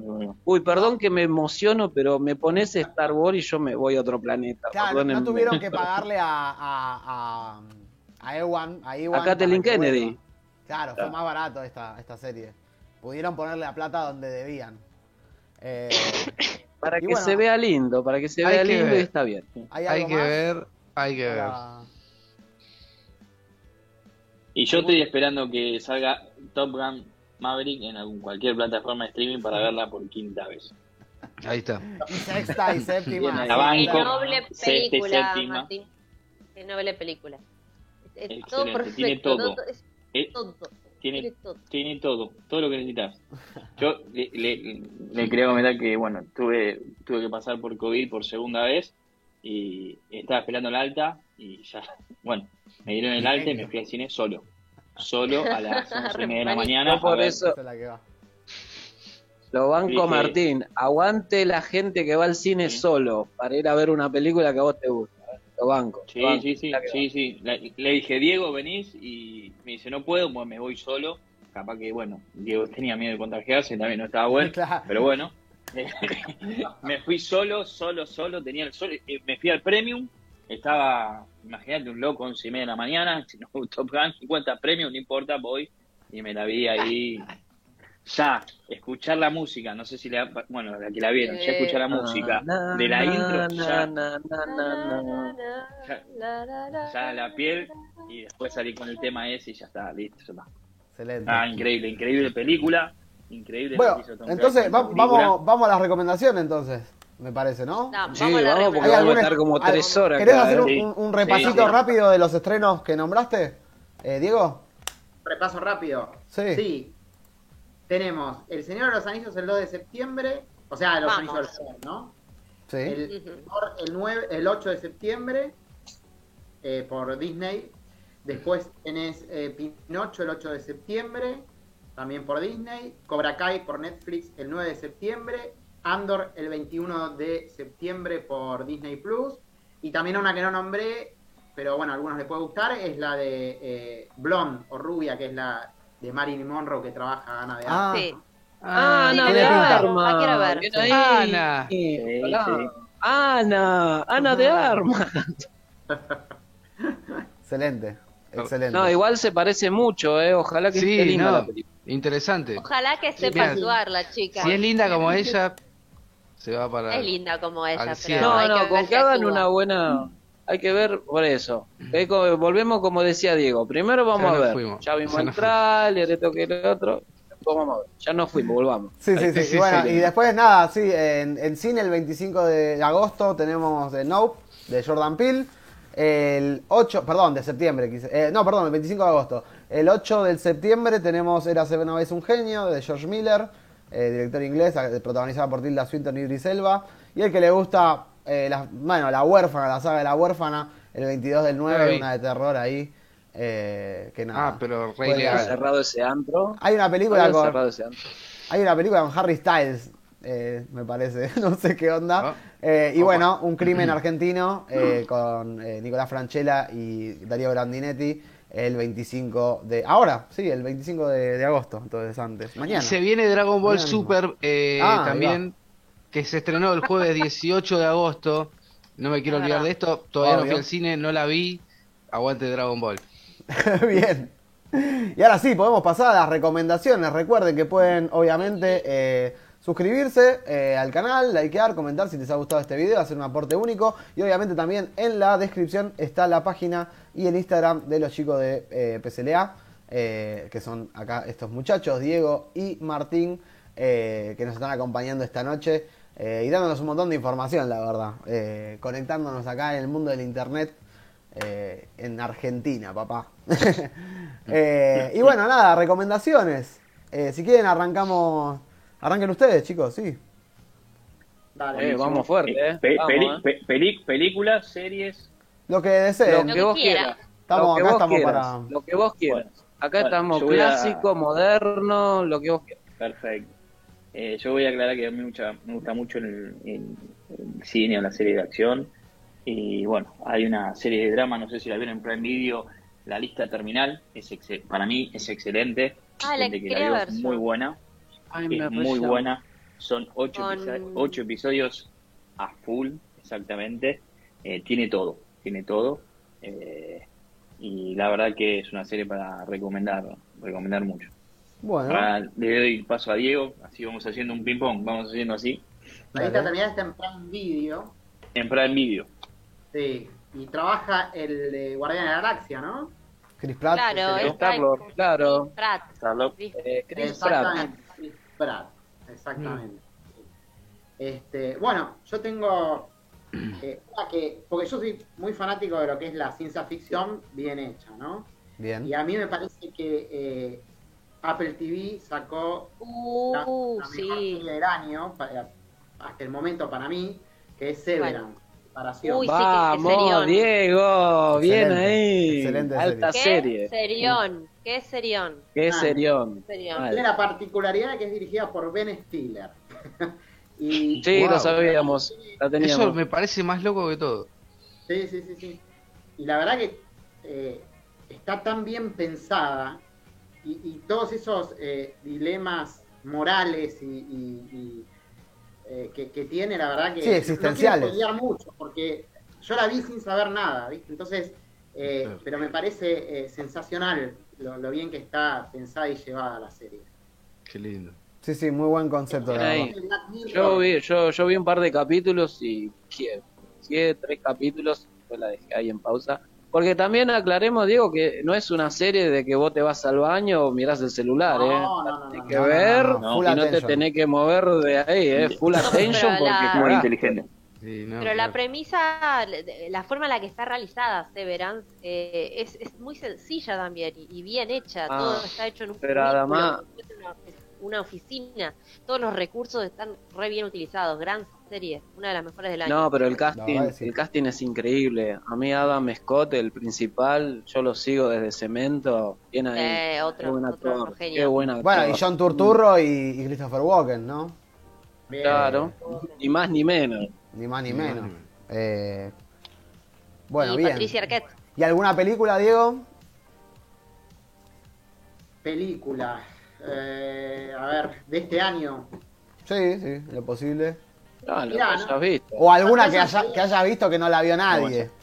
Uy, perdón que me emociono, pero me pones Star Wars y yo me voy a otro planeta. Claro, no tuvieron que pagarle a, a, a, a Ewan, a Ewan A Kathleen Kennedy. vuelva. Claro, fue más barato esta, esta serie. Pudieron ponerle la plata donde debían. Eh, Para Y que bueno. se vea lindo, para que se vea que lindo ver. y está bien. ¿Hay Hay que más ver, hay que ver. Y yo estoy esperando que salga Top Gun Maverick en algún, cualquier plataforma de streaming para verla por quinta vez. Ahí está. Y sexta y séptima. Qué noble Sexta y película, séptima. Martín. Qué noble película. Es, es todo Excelente, perfecto. tiene todo. ¿no? Es Eh, todo. tiene, Tiene todo. tiene todo, todo lo que necesitas. Yo le, le, le quería comentar que, bueno, tuve, tuve que pasar por COVID por segunda vez y estaba esperando el alta y ya, bueno, me dieron el alta y me fui al cine solo. Solo a las once y media de la mañana. Por ver- eso- es la que va. Lo banco Dije- Martín. Aguante la gente que va al cine Sí. solo para ir a ver una película que a vos te gusta. Lo banco. Sí, lo banco. sí, sí, sí, sí. Le, le dije, Diego, venís y me dice, no puedo, pues me voy solo. Capaz que, bueno, Diego tenía miedo de contagiarse, también no estaba bueno, Claro. pero bueno. me fui solo, solo, solo, tenía el sol, eh, me fui al premium, estaba, imagínate, un loco, once y media de la mañana, si no, Top Gun, 50 premium, no importa, voy y me la vi ahí. Ya, escuchar la música, no sé si la, bueno, la que la vieron, ya escuchar la música Na, de la intro, ya. Ya- La, ya piel y después salí con el tema ese y ya está, listo, ya está. Excelente. Ah, increíble, increíble película, increíble. bueno, entonces va- vamos, vamos a las recomendaciones entonces, me parece, ¿no? No, Sí, vamos porque ¿Hay vamos a estar como tres horas ¿Querés acá, hacer ¿eh? un, Sí. un- un repasito Sí, sí. rápido de los estrenos que nombraste? Eh, Diego. Repaso rápido. Sí. Sí. Tenemos El Señor de los Anillos el 2 de septiembre. O sea, Los Vamos. Anillos del Poder, ¿no? Sí. El, el, 9, el 8 de septiembre eh, por Disney. Después tenés eh, Pinocho el 8 de septiembre, también por Disney. Cobra Kai por Netflix el 9 de septiembre. Andor el 21 de septiembre por Disney Plus. Y también una que no nombré, pero bueno, a algunos les puede gustar, es la de eh, Blonde o Rubia, que es la de Marilyn Monroe que trabaja Ana de Ah, Sí. Ah, Ana Tiene de. Armas. La quiero ver. Bien Sí. ahí. Ana. Sí, Hola. sí. Ana, Ana de Armas. excelente. Excelente. No, igual se parece mucho, eh. Ojalá que esté Sí, linda no. la película. Interesante. Ojalá que sepa actuar la chica. Si es linda como ella, se va para. Es linda como ella, pero cielo. No, no, con que hagan una buena. Hay que ver por eso. Volvemos como decía Diego. Primero vamos Ya a ver. fuimos. Ya vimos Ya el tráiler, esto que lo otro. Después vamos a ver. Ya nos fuimos, volvamos. Sí, sí, sí. Sí, y bueno, sí. y después nada, sí, en, en cine el 25 de agosto tenemos The Nope de Jordan Peele. El 8, perdón, de septiembre, quise- eh, no, perdón, el 25 de agosto. El 8 de septiembre tenemos Érase una vez un genio de George Miller, eh, director inglés, protagonizada por Tilda Swinton y Idris Elba. Y el que le gusta, eh, la, bueno, La Huérfana, la saga de La Huérfana, el 22 del La 9, vi. una de terror ahí. eh, que nada. Ah, pero re Puede- Había ilegal. cerrado ese antro. Hay una película con, cerrado ese antro. hay una película con Harry Styles, eh, me parece, no sé qué onda. Ah. Eh, y Opa. bueno, un crimen argentino eh, con eh, Nicolás Franchella y Darío Grandinetti el 25 de... Ahora, sí, el 25 de, de agosto, entonces antes, mañana. Se viene Dragon Ball Mañana. Super eh, Ah, también, que se estrenó el jueves 18 de agosto. No me quiero Es olvidar de esto. Todavía no Obvio. fui al cine, no la vi. Aguante Dragon Ball. Bien. Y ahora sí, podemos pasar a las recomendaciones. Recuerden que pueden, obviamente, eh, suscribirse eh, al canal, likear, comentar si les ha gustado este video, hacer un aporte único. Y obviamente también en la descripción está la página y el Instagram de los chicos de eh, PCLA, eh, que son acá estos muchachos, Diego y Martín, eh, que nos están acompañando esta noche y dándonos un montón de información, la verdad. Conectándonos acá en el mundo del internet en Argentina, papá. Y bueno, nada, recomendaciones. Si quieren, arrancamos. Arranquen ustedes, chicos, sí. Dale. Eh, vamos fuerte, eh. Pe- Vamos, peli- eh. pe- peli- películas, series. Lo que deseen. Lo que vos quiera. quieras. Estamos- lo que acá vos estamos quieras, para- Lo que vos quieras. Acá Bueno, estamos a- clásico, moderno, lo que vos quieras. Perfecto. Eh, yo voy a aclarar que a mí me, mucha- me gusta mucho el, el- el cine o la serie de acción. Y bueno, hay una serie de drama, no sé si la vieron en Prime Video, La Lista Terminal. Es para mí es excelente. Ah, la Gente que quería vio, ver es yo. muy buena. Es muy buena. Son ocho, Con- episo- ocho episodios a full, exactamente. Eh, tiene todo, tiene todo. Eh, y la verdad que es una serie para recomendar, recomendar mucho. Bueno, Ahora le doy paso a Diego, así vamos haciendo un ping-pong, vamos haciendo así. La lista terminal está en Prime Video. En Prime Video. Sí. Y trabaja el de Guardián de la Galaxia, ¿no? Chris Pratt. Claro, Pratt, claro. Chris Pratt. Eh, Chris Pratt. Exactamente. Chris Pratt. Exactamente. Este, bueno, yo tengo eh, una que, porque yo soy muy fanático de lo que es la ciencia ficción bien hecha, ¿no? Bien. Y a mí me parece que eh, Apple TV sacó la, Uh, la sí. serie del año, para- hasta el momento para mí, que es Severance. Separación. Uy, sí, Vamos, serión. Diego, bien Excelente, ahí. excelente Alta Qué serie. serión, qué serión, Qué Ah. serión. Tiene la particularidad de que es dirigida por Ben Stiller. y, Sí, Wow. lo sabíamos, la Eso me parece más loco que todo. Sí, sí, sí, sí. Y la verdad que eh, está tan bien pensada y, y todos esos eh, dilemas morales y, y- y, eh, que, que tiene, la verdad que Sí, existenciales. no mucho porque yo la vi sin saber nada, ¿viste? Entonces, eh, pero me parece eh, sensacional lo, lo bien que está pensada y llevada la serie. Qué lindo. Sí, sí, muy buen concepto, Ahí. Yo vi, yo, yo vi un par de capítulos y. ¿Qué? tres capítulos, después la dejé ahí en pausa. Porque también aclaremos, Diego, que no es una serie de que vos te vas al baño o mirás el celular, No, ¿eh? no, no, no, que ver no, no, y no te tenés que mover de ahí, ¿eh? Full attention porque la- Muy inteligente. Sí, no, Pero la premisa, la forma en la que está realizada Severance eh, es, es muy sencilla también y, y bien hecha. Ah, Todo está hecho en un pero además- una, una oficina. Todos los recursos están re bien utilizados. Gran serie, una de las mejores del año. No, pero el casting, el casting es increíble. A mí Adam Scott, el principal, yo lo sigo desde Cemento, bien ahí. Eh, Qué buen otro actor, genio. qué buen actor. Bueno, y John Turturro y, y Christopher Walken, ¿no? bien. Claro, ni más ni menos. Ni más ni Ni más menos. ni menos. Eh, bueno, y bien. Patricia Arquette. ¿Y alguna película, Diego? Película. Eh, a ver, de este año. Sí, sí, lo posible. No, lo Mirá, que ¿no? visto. O alguna que, haya, que hayas visto que no la vio nadie.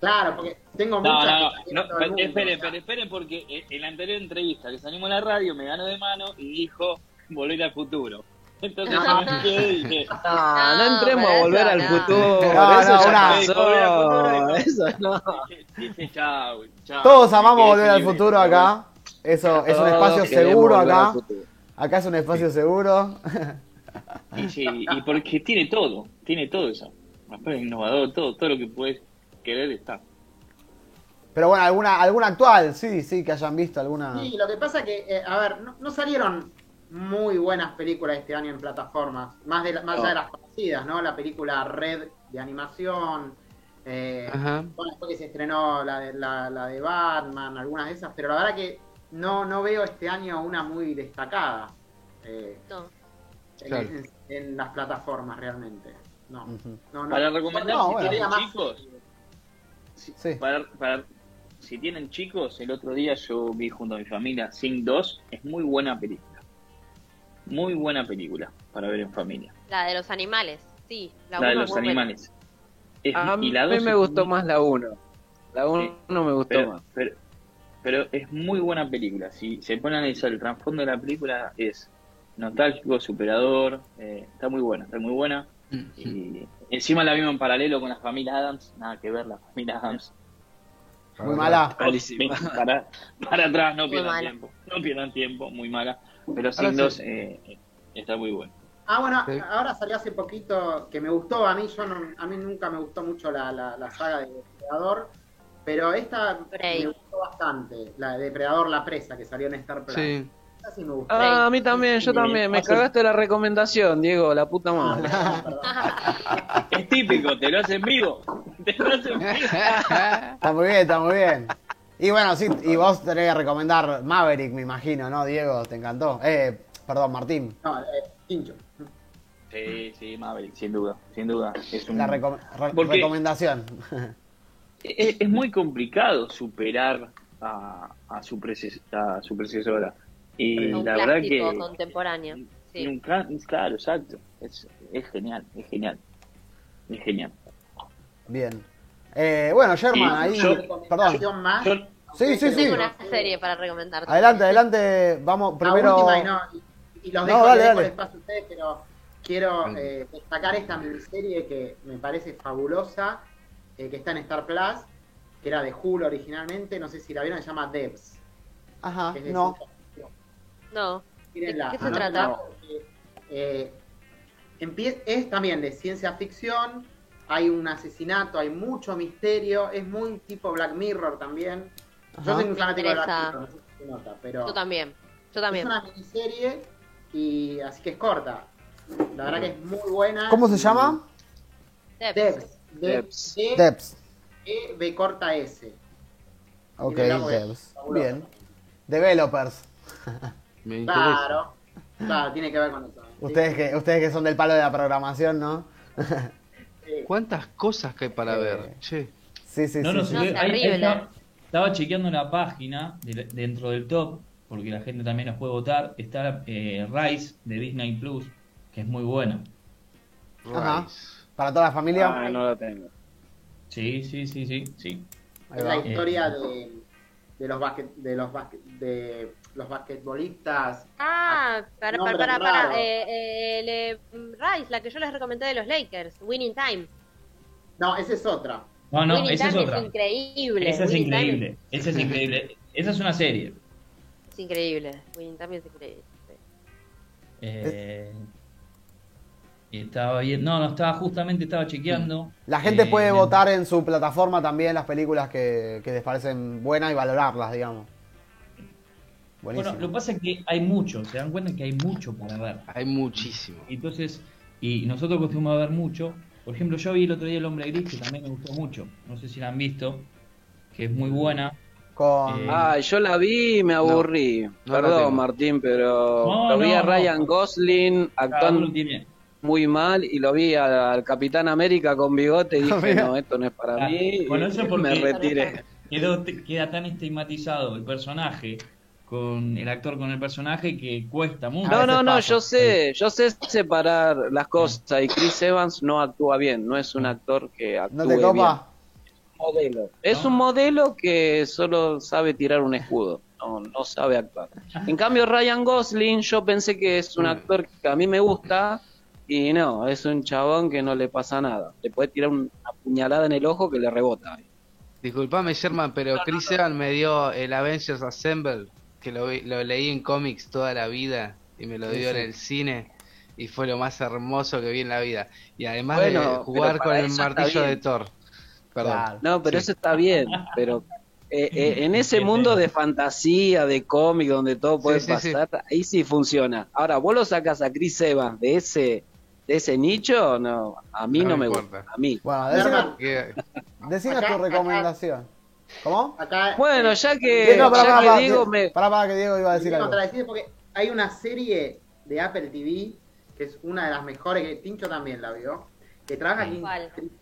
Claro, porque tengo No, muchas no, no, no, esperen, o sea. esperen, esperen, porque en- en la anterior entrevista que salimos en la radio me ganó de mano y dijo volver al futuro. Entonces No. yo me quedé y dije, No, no No, entremos a volver al futuro. No, eso no, ya una- pasó. Eso no. dije, dije, chao, chao. Todos amamos volver al futuro acá. Eso es un espacio seguro acá. Acá es un espacio seguro. Y sí, y porque tiene todo, tiene todo eso. Es innovador, todo, todo lo que puedes querer está. Pero bueno, alguna, alguna actual, sí, sí, que hayan visto alguna. Sí, lo que pasa es que, eh, a ver, no, no salieron muy buenas películas este año en plataformas, más, de la- más allá de las conocidas, ¿no? La película Red de animación, eh, Ajá. bueno, después que se estrenó la de, la, la de Batman, algunas de esas, pero la verdad que no, no veo este año una muy destacada eh, No. en, Claro. en- en las plataformas realmente. No, no, no. Para recomendar, No, si bueno. tienen Más- chicos, si, Sí. para, para- si tienen chicos, el otro día yo vi junto a mi familia Sing 2, es muy buena película. Muy buena película para ver en familia. La de los animales, sí. La, La, de los animales. Es- A y mí la me gustó muy- más la 1. La 1 Sí. me gustó pero, más. pero, pero es muy buena película. Si se pone a analizar el trasfondo de la película, es nostálgico, superador, eh, está muy buena, está muy buena. Y encima la vimos en paralelo con la familia Adams, nada que ver la familia Adams. Muy mala. Para, para atrás, no Muy pierdan mala. tiempo. No pierdan tiempo, muy mala. Pero Ahora Sin 2 sí. eh, está muy bueno. Ah, bueno, Sí. ahora salió hace poquito que me gustó. A mí yo no- a mí nunca me gustó mucho la, la, la saga de Depredador, pero esta Prey. me gustó bastante. La de Depredador La Presa que salió en Star Plus. Sí. sí me gusta. Ah, a mí también, yo también. Me cagaste la recomendación, Diego, la puta madre. Es típico, te lo hacen vivo. Te lo hacen vivo. Está muy bien, está muy bien. Y bueno, sí, y vos tenés que recomendar Maverick, me imagino, ¿no, Diego? ¿Te encantó? Eh, perdón, Martín. No, eh, Tincho. Sí, sí, Maverick, sin duda, sin duda. Es un... La recom- re- Porque- recomendación. es, es muy complicado superar a, a su, preces- a su predecesora. Y Un la verdad que... contemporáneo. Sí. claro, exacto. Es, es genial, es genial. Es genial. Bien. Eh, bueno, Sherman, Y ahí. yo- Perdón. Recomendación más. Yo- Sí, sí, sí. Tengo una serie para recomendarte. Adelante, adelante. Vamos La primero. última y, no, y, y los No, dejo, dale, les dejo dale. el espacio a ustedes, pero quiero eh, destacar esta miniserie que me parece fabulosa, eh, que está en Star Plus, que era de Hulu originalmente, no sé si la vieron, se llama Devs. Ajá, es no. ciencia ficción. No. Mírenla, ¿De qué se trata? porque, eh, empie- es también de ciencia ficción, hay un asesinato, hay mucho misterio, es muy tipo Black Mirror también. Yo soy un fanático de. Mirror, no sé si se nota, pero Yo también. Yo es también. una miniserie y así que es corta. La verdad que es muy buena. ¿Cómo se llama? Debs. Devs. Devs. D Debs. E B corta S. Ok, es Debs. Bien. Developers. Me interesa. Claro. Claro, tiene que ver con eso. Ustedes que, ustedes que son del palo de la programación, ¿no? Sí. ¿Cuántas cosas que hay para Eh, ver? Che. Sí, sí, No, sí. no, sí. No. Estaba, chequeando la página de- dentro del top, porque la gente también la puede votar. Está eh, Rise de Disney Plus, que es muy buena. Ajá. Rice. Para toda la familia. Ah, no la tengo. Sí, sí, sí, sí, sí. Es la historia de, de los basquet, de los basquet, de los basquetbolistas. Ah, para, para, para, para. Eh, eh, le- mm, Rice, la que yo les recomendé de los Lakers, Winning Time. No, esa es otra. No, no, esa es otra. increíble. Esa es increíble. Esa es increíble. Esa es una serie. Es increíble. Winning Time es increíble. Eh, estaba bien. No, no, estaba justamente, estaba chequeando. La gente Eh, puede en- votar en su plataforma también las películas que, que les parecen buenas y valorarlas, digamos. Buenísimo. Bueno, lo que pasa es que hay mucho, se dan cuenta que hay mucho para ver. Hay muchísimo. Entonces, y nosotros acostumbramos a ver mucho. Por ejemplo, yo vi el otro día El Hombre Gris, que también me gustó mucho. No sé si la han visto, que es muy buena. Con... Eh, Ay, yo la vi y me aburrí. no Perdón. Martín, pero No, lo vi no, a no. Ryan Gosling actuando muy mal y lo vi al, al Capitán América con bigote y dije, no, esto no es para Ah, mí. bueno, eso porque- me retiré. Quedó, queda tan estigmatizado el personaje con el actor con el personaje que cuesta mucho. No, no, no, yo sé, yo sé separar las cosas y Chris Evans no actúa bien, no es un actor que actúe ¿No te bien. modelo. Es No. un modelo que solo sabe tirar un escudo, no, no sabe actuar. En cambio, Ryan Gosling, yo pensé que es un actor que a mí me gusta y no, es un chabón que no le pasa nada. Le puede tirar una puñalada en el ojo que le rebota. Disculpame, Sherman, pero Chris Evans me dio el Avengers Assemble, que lo, vi- lo leí en cómics toda la vida y me lo dio sí. en el cine y fue lo más hermoso que vi en la vida. Y además Bueno, de jugar con el martillo de. Thor. Perdón. Claro. No, pero Sí. eso está bien, pero eh, eh, en ese mundo de fantasía, de cómic, donde todo puede Sí, sí, sí. pasar, ahí sí funciona. Ahora, vos lo sacas a Chris Evans de ese de ese nicho, no, a mí No no, me gusta, a mí. Bueno, decime, tu acá- recomendación. ¿Cómo? Acá, Bueno, eh, ya que, no, pará, ya que digo, que- me, pará, que Diego iba a decir algo. porque hay una serie de Apple TV que es una de las mejores que Tincho también la vio, que trabaja aquí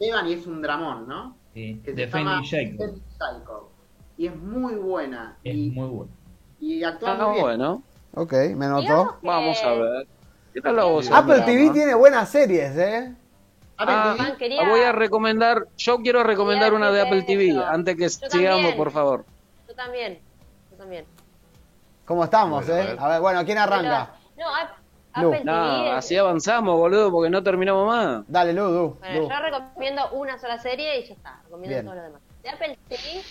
Evans y es un dramón, ¿no? Sí, Que se llama Jacob. Defending Jacob. Y es muy buena. Es y, muy bueno. y actúa Ah, muy bien. bueno, Ok, me notó. que- vamos a ver. ¿Qué tal la voz? Apple? TV tiene buenas series, ¿eh? Apple Ah, TV, Juan, quería- voy a recomendar, yo quiero recomendar Quería una de Apple TV, eso. antes que Yo sigamos, también. por favor. Yo también. Yo también. ¿Cómo estamos, Bueno, a eh? ver. A ver, bueno, ¿quién arranca? No, Ap- Lu. No, así avanzamos, boludo, porque no terminamos más. Dale, Lu, Lu, Bueno, Lu. yo recomiendo una sola serie y ya está. Recomiendo Bien. todo lo demás. De Apple TV,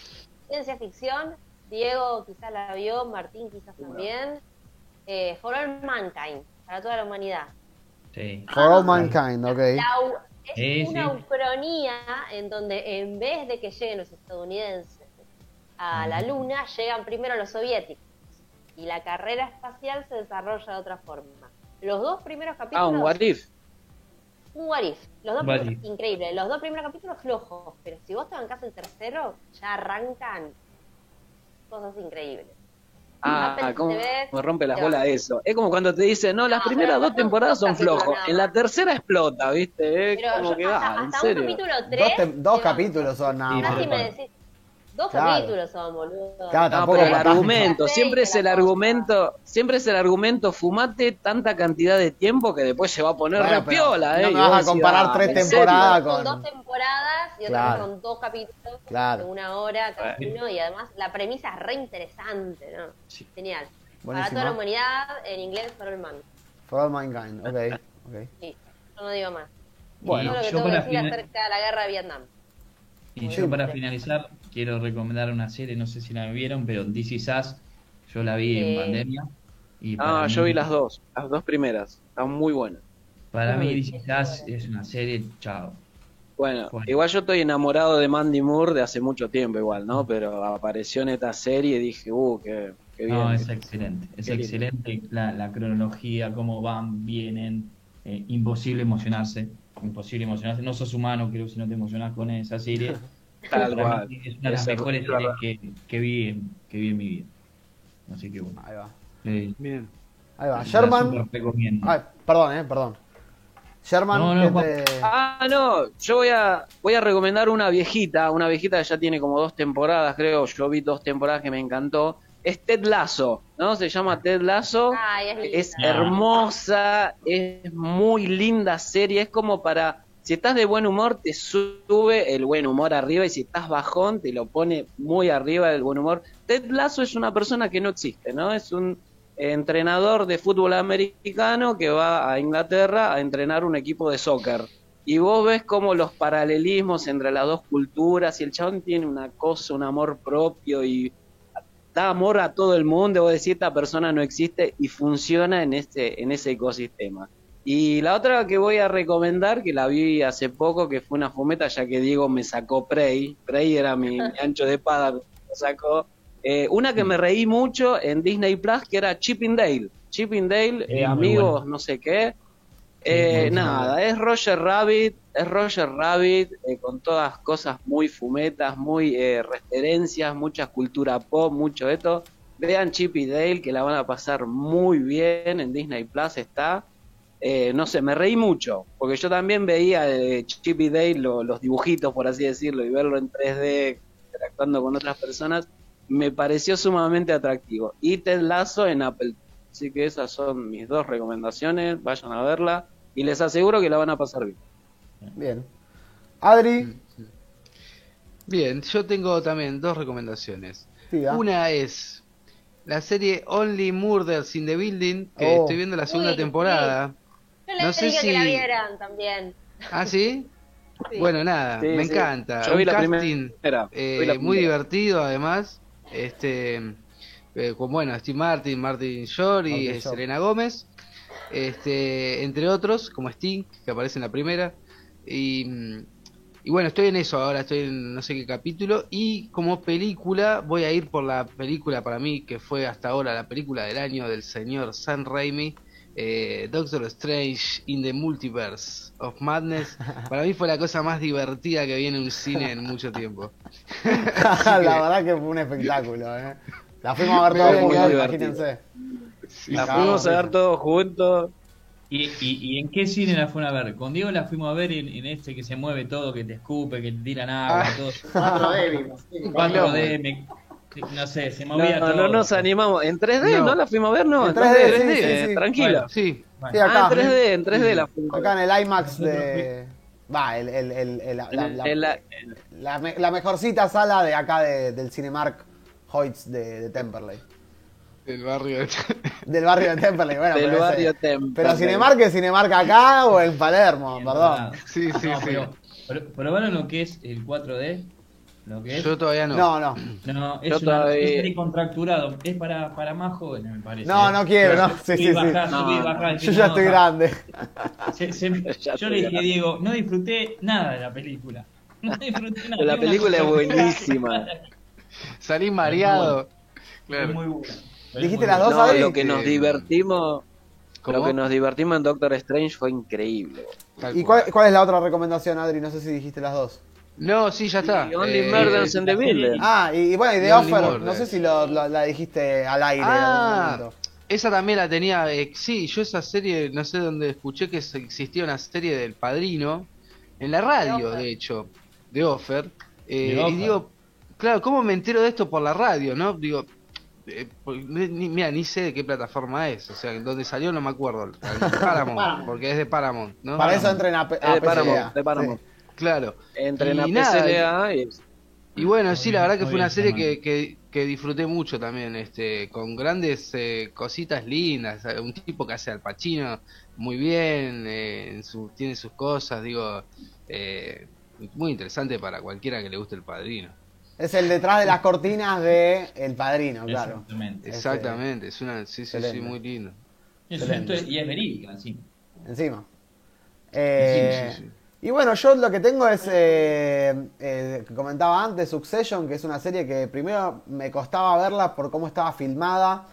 ciencia ficción. Diego quizás la vio, Martín quizás también. Eh, For All Mankind, para toda la humanidad. Sí. For All Mankind, ok. La es Sí, una sí. ucronía en donde en vez de que lleguen los estadounidenses a la luna, llegan primero los soviéticos. y la carrera espacial se desarrolla de otra forma. Los dos primeros capítulos... Ah, un what if. Un what if. Los dos What prim- if. increíble. Los dos primeros capítulos flojos, pero si vos te bancás el tercero, ya arrancan cosas increíbles. Ah, cómo me rompe las bolas eso. Es como cuando te dicen, no, las No, primeras dos temporadas son flojos. En la tercera explota, ¿viste? Es Pero como yo que hasta, va, en hasta un serio. capítulo Dos, 3... tem- dos capítulos son nada más. Me decís... Dos Claro. capítulos son, boludo. Claro, No, tampoco pero el argumento, siempre es el argumento, siempre es el argumento, fumate tanta cantidad de tiempo que después se va a poner Bueno, re pero piola, no eh. me vas a comparar ah, tres temporadas Son con- dos temporadas y otras Claro. son dos capítulos Claro. de una hora cada uno y además la premisa es re interesante, ¿no? Sí. Genial. Buenísima. Para toda la humanidad, en inglés for all man. For all mankind, ok. ok. Sí, yo no digo más. Bueno, Todo lo que yo tengo que decir final- acerca de la guerra de Vietnam. Y Muy yo bien. para finalizar quiero recomendar una serie, no sé si la vieron, pero This Is Us, yo la vi Sí. en pandemia. Y Ah, mí- yo vi las dos, las dos primeras, están muy buenas. Para mí Uy, This Is es Us buena. es una serie, chao. Bueno, Bueno. igual yo estoy enamorado de Mandy Moore de hace mucho tiempo igual, ¿no? Pero apareció en esta serie y dije, uh, qué, qué bien. No, es excelente, es Qué excelente la, la cronología, cómo van, vienen, eh, imposible emocionarse, imposible emocionarse, no sos humano creo si no te emocionás con esa serie. Tal cual. es una de las mejores es series que, que vi en, que vi en mi vida. Así que bueno, Ahí va. eh, Bien. Ahí va. la Sherman. Ay, perdón, eh, perdón. Sherman, No, no, ¿qué Juan. te- Ah, no, yo voy a, voy a recomendar una viejita, una viejita que ya tiene como dos temporadas, creo, yo vi dos temporadas que me encantó. Es Ted Lasso, ¿no? Se llama Ted Lasso. Ay, es. Es hermosa, es muy linda serie, es como para, si estás de buen humor, te sube el buen humor arriba y si estás bajón, te lo pone muy arriba el buen humor. Ted Lasso es una persona que no existe, ¿no? Es un entrenador de fútbol americano que va a Inglaterra a entrenar un equipo de soccer. Y vos ves como los paralelismos entre las dos culturas y el chabón tiene una cosa, un amor propio y da amor a todo el mundo, vos decís esta persona no existe y funciona en este, en ese ecosistema. Y la otra que voy a recomendar, que la vi hace poco, que fue una fumeta, ya que Diego me sacó Prey, Prey era mi, mi ancho de espada, me sacó. Eh, una que me reí mucho en Disney Plus, que era Chipping Dale. Chipping Dale, Sí, eh, muy amigos, bueno. no sé qué. Eh, nada, es Roger Rabbit, es Roger Rabbit eh, con todas cosas muy fumetas, muy eh, referencias, mucha cultura pop, mucho esto. Vean Chip y Dale que la van a pasar muy bien en Disney Plus está. Eh, no sé, me reí mucho, porque yo también veía eh, Chip y Dale, lo- los dibujitos por así decirlo, y verlo en 3D interactuando con otras personas, me pareció sumamente atractivo. Y Ted Lasso en Apple. Así que esas son mis dos recomendaciones, vayan a verla y les aseguro que la van a pasar bien. Bien. Adri, Bien, yo tengo también dos recomendaciones. Una es la serie Only Murders in the Building, que Oh. estoy viendo la segunda temporada. Yo les No sé dije que la si- vieran también. ¿Ah, sí? Sí. Bueno, nada, Sí, me sí. encanta. Yo vi Un la casting primera. eh, vi la muy divertido, además. Este, eh, con bueno, Steve Martin, Martin Short y Short. Selena Gómez. Este, entre otros, como Sting, que aparece en la primera. Y, mm, y bueno, estoy en eso ahora, estoy en no sé qué capítulo. Y como película, voy a ir por la película para mí, que fue hasta ahora la película del año del señor Sam Raimi. Eh, Doctor Strange in the Multiverse of Madness. Para mí fue la cosa más divertida que vi en un cine en mucho tiempo. la verdad que fue un espectáculo, ¿eh? La fuimos a ver todos juntos, imagínense. La fuimos a ver todos juntos. ¿Y, y, y en qué cine la fueron a ver? Con Diego la fuimos a ver en, en este que se mueve todo, que te escupe, que te tiran agua, Ah. todo. 4D vimos. sí. 4D, me- no sé, se No, movía no, todo. no nos animamos. ¿En 3D? No. ¿No, la fuimos a ver? No, En en 3D, 3D, sí, 3D, sí, sí. tranquilo. Bueno. Sí, Bueno, Sí, acá. Ah, en 3D, en 3D la fuimos. Acá en el IMAX de. Va, el, el, el, el- la, mejorcita sala de acá de- del Cinemark Hoyts de, de Temperley. el barrio. Del barrio de Temperley, bueno. Del pero ese- barrio Temperley. Pero Cinemark es Cinemark acá o en Palermo, perdón. Sí, sí, No, sí. pero, pero- ¿Probaron lo que es el 4D? ¿Lo que es? Yo todavía no. No, no. No, es, Yo una, todavía- es para, para más jóvenes, me parece. No, no quiero, no. Sí, Subí, sí, sí. No, Yo ya no, estoy grande. Se- se- Ya yo le dije grande. Diego, no disfruté nada de la película. No disfruté nada. La película es buenísima. Salí mareado. Es Claro. muy buena. ¿Dijiste las dos, No, Adri? lo que nos Eh, divertimos, ¿Cómo? lo que nos divertimos en Doctor Strange fue increíble. ¿Y cuál, cuál es la otra recomendación, Adri? No sé si dijiste las dos. No, sí, ya está. Y Only Eh, Murders in the Building. Ah, y, y bueno, y The The Offer, Murders. no sé si lo, lo- la dijiste al aire en algún Ah, esa también la tenía. eh, sí, yo esa serie, no sé dónde escuché que se- existía una serie del padrino. En la radio, de hecho, de Offer. eh, The y digo, claro, ¿cómo me entero de esto por la radio, no? Digo, eh, ni- mira, ni sé de qué plataforma es. O sea, dónde salió no me acuerdo. Paramount, Paramount. porque es de Paramount, ¿no? Para eso entren a, de Paramount, de Paramount. Sí. Claro. Entre Y la nada, PCLA y... Y bueno, sí, la verdad que Muy fue una bien, serie que, que, que disfruté mucho también, este, con grandes eh, cositas lindas, eh, un tipo que hace al Pacino muy bien, eh, en su- tiene sus cosas, digo, eh, muy interesante para cualquiera que le guste el padrino. Es el detrás de las cortinas de El Padrino, claro. Exactamente. Este, Exactamente, es una, sí, sí, sí, muy lindo. Es y es verídica, sí. Encima. Eh, Sí, sí, sí. Y bueno, yo lo que tengo es, eh, eh, que comentaba antes, Succession, que es una serie que primero me costaba verla por cómo estaba filmada,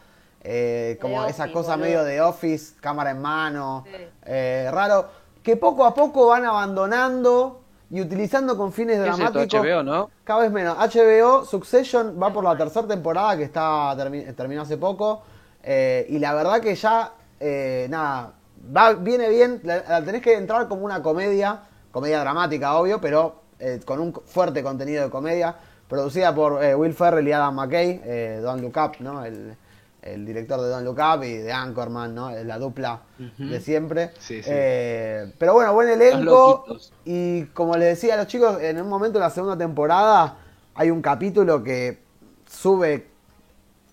eh, como De esa Office, cosa boludo. medio de Office, cámara en mano, Sí. eh, raro, que poco a poco van abandonando y utilizando con fines ¿Qué es esto, dramáticos. HBO, no? Cada vez menos. HBO, Succession va por la tercera temporada que está termi- terminó hace poco. eh, y la verdad que ya, eh, nada, va, viene bien. La, la tenés que entrar como una comedia, comedia dramática, obvio, pero eh, con un fuerte contenido de comedia. Producida por eh, Will Ferrell y Adam McKay, eh, Don't Look Up, ¿no? El, el director de Don't Look Up y de Anchorman, ¿no? La dupla de siempre. Sí, sí. Pero bueno, buen elenco. Y como les decía a los chicos, en un momento de la segunda temporada hay un capítulo que sube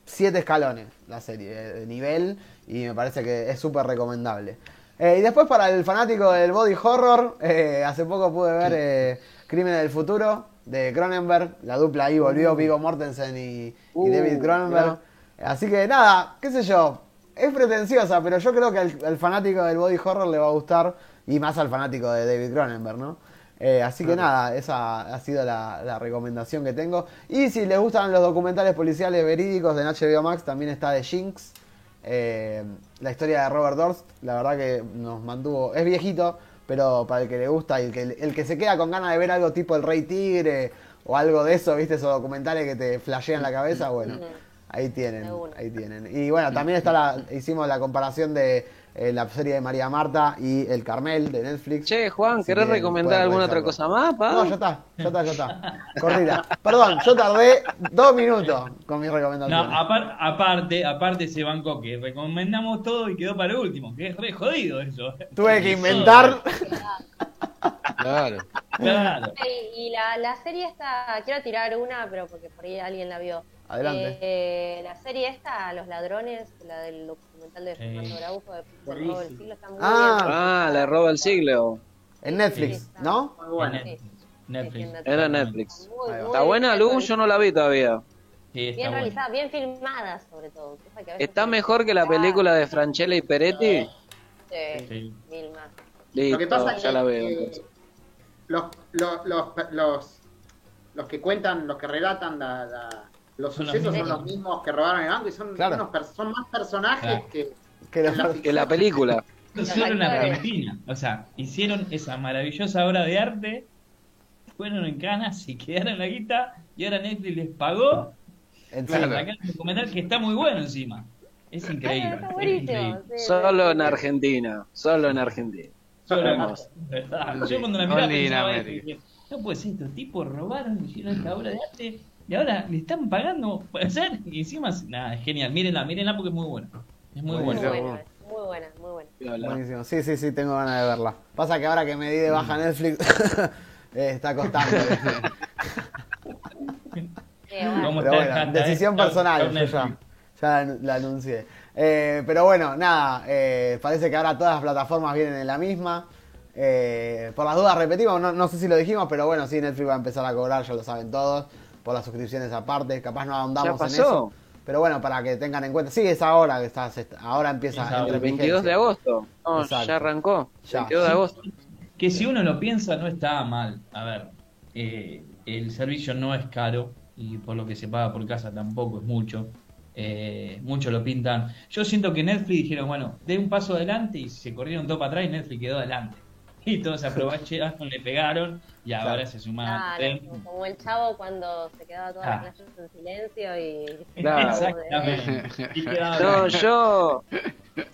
siete escalones la serie de nivel y me parece que es súper recomendable. Eh, y después para el fanático del body horror, eh, hace poco pude ver eh, Crimen del Futuro de Cronenberg, la dupla ahí volvió Vigo Mortensen y, y Uh, David Cronenberg. Así que nada, qué sé yo, es pretenciosa, pero yo creo que al, al fanático del body horror le va a gustar y más al fanático de David Cronenberg, ¿no? Así que nada, esa ha sido la, la recomendación que tengo. Y si les gustan los documentales policiales verídicos de HBO Max, también está de Jinx. Eh, la historia de Robert Dorst, la verdad que nos mantuvo, es viejito, pero para el que le gusta y el que, el que se queda con ganas de ver algo tipo El Rey Tigre o algo de eso, viste, esos documentales que te flashean la cabeza, bueno. Ahí tienen, ahí tienen. Y bueno, también está la, hicimos la comparación de eh, la serie de María Marta y El Carmel de Netflix. Che, Juan, Si ¿querés recomendar alguna otra cosa más, pa? No, ya está, ya está, ya está. Corrida. Perdón, yo tardé dos minutos con mi No, recomendación. apar- aparte, aparte se bancó que recomendamos todo y quedó para último, que es re jodido eso. Tuve que inventar. Claro. Claro. Y, y la, la serie esta, quiero tirar una, pero porque por ahí alguien la vio. Adelante. Eh, la serie esta, Los Ladrones, la del documental de. Fernando Araujo, de. Robo del Siglo, está muy Ah. bien. Ah, la roba el siglo. En Netflix, ¿no? Muy Sí. Netflix. Sí, Era Netflix. Muy, muy ¿Está buena, Lu? Yo no la vi todavía. Bien realizada, bien filmada sobre todo. cosa que a veces ¿Está mejor que la película de Franchella y Peretti? Sí, Sí. mil más. Listo, Lo que pasa ya que la veo. eh, los, los, los, los, los que cuentan, los que relatan la- la- los Son los sucesos son los mismos que robaron el banco y son, Claro. unos per- son más personajes Claro. que, Que la lo- Que la película. Solo en Los actores. Argentina. O sea, hicieron esa maravillosa obra de arte, fueron en canas y quedaron la guita, y ahora Netflix les pagó para sacar un documental que está muy bueno encima. Es increíble. Ah, está es buenísimo. increíble. sí, Solo en Argentina. Solo en Argentina. Solo Hermoso. Yo cuando la miraba pensaba no puede ser, estos tipos robaron, hicieron esta obra de arte y ahora le están pagando por hacer y encima, nada, es genial, mírenla, mírenla porque es muy buena. Es muy Muy buena. Muy buena, muy buena. Buenísimo. Sí, sí, sí, tengo ganas de verla. Pasa que ahora que me di de baja Netflix, eh, está costando. Decisión personal, yo ya, ya la, la anuncié. Eh, pero bueno, nada, eh, parece que ahora todas las plataformas vienen en la misma. Eh, por las dudas repetimos, no, no sé si lo dijimos, pero bueno, sí, Netflix va a empezar a cobrar, ya lo saben todos, por las suscripciones aparte, capaz no ahondamos ¿Ya en eso. Pero bueno, para que tengan en cuenta, sí, es ahora que está, se está- ahora empieza El en 22 de agosto. No, Exacto. ya arrancó. Ya. 22 de agosto. Que si uno lo piensa no está mal. A ver, eh, el servicio no es caro y por lo que se paga por casa tampoco es mucho. eh, muchos lo pintan. Yo siento que Netflix dijeron, bueno, de un paso adelante y se corrieron todo para atrás y Netflix quedó adelante. Y todos se aprovecharon, le pegaron y ahora se sumaron. Claro, como el chavo cuando se quedaba todas Ah. las clases en silencio y... Claro. Exactamente. Y No, yo,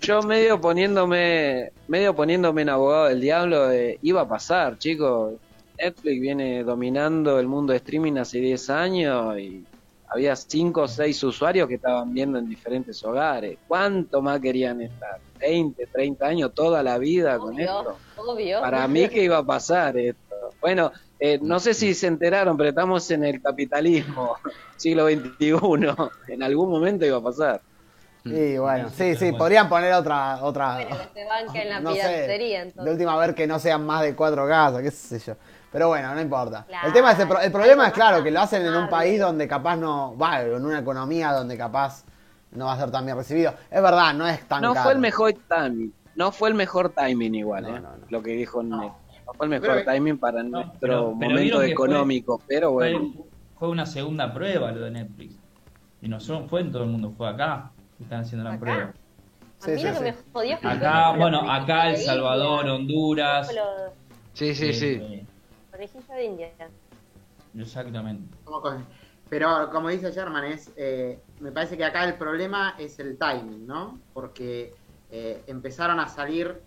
yo medio poniéndome, medio poniéndome en abogado del diablo, eh, iba a pasar, chicos. Netflix viene dominando el mundo de streaming hace 10 años y había 5 o 6 usuarios que estaban viendo en diferentes hogares. ¿Cuánto más querían estar? ¿20, 30 años, toda la vida con esto? Obvio. Para mí que iba a pasar esto. Bueno, eh, no sé si se enteraron, pero estamos en el capitalismo, siglo XXI. En algún momento iba a pasar. Y bueno, Mm. sí, sí, podrían poner otra. otra Bueno, que se banque en la no de última ver que no sean más de cuatro casas, qué sé yo. Pero bueno, no importa. Claro, el tema es el, pro- el problema es claro que lo hacen en un país donde capaz no, va, en una economía donde capaz no va a ser tan bien recibido. Es verdad, no es tan No caro. fue el mejor timing. No fue el mejor timing igual, No, eh, no, no. lo que dijo Ned. No fue el mejor timing para No, nuestro pero- pero momento fue- económico, pero bueno. fue una segunda prueba lo de Netflix. Y no solo fue en todo el mundo, fue acá que están haciendo la Acá. prueba. Sí, sí, me Acá, bueno, acá El Salvador. Honduras. Sí, sí, sí. de India. Exactamente. Pero como dice Sherman, es, eh, me parece que acá el problema es el timing, ¿no? Porque eh, empezaron a salir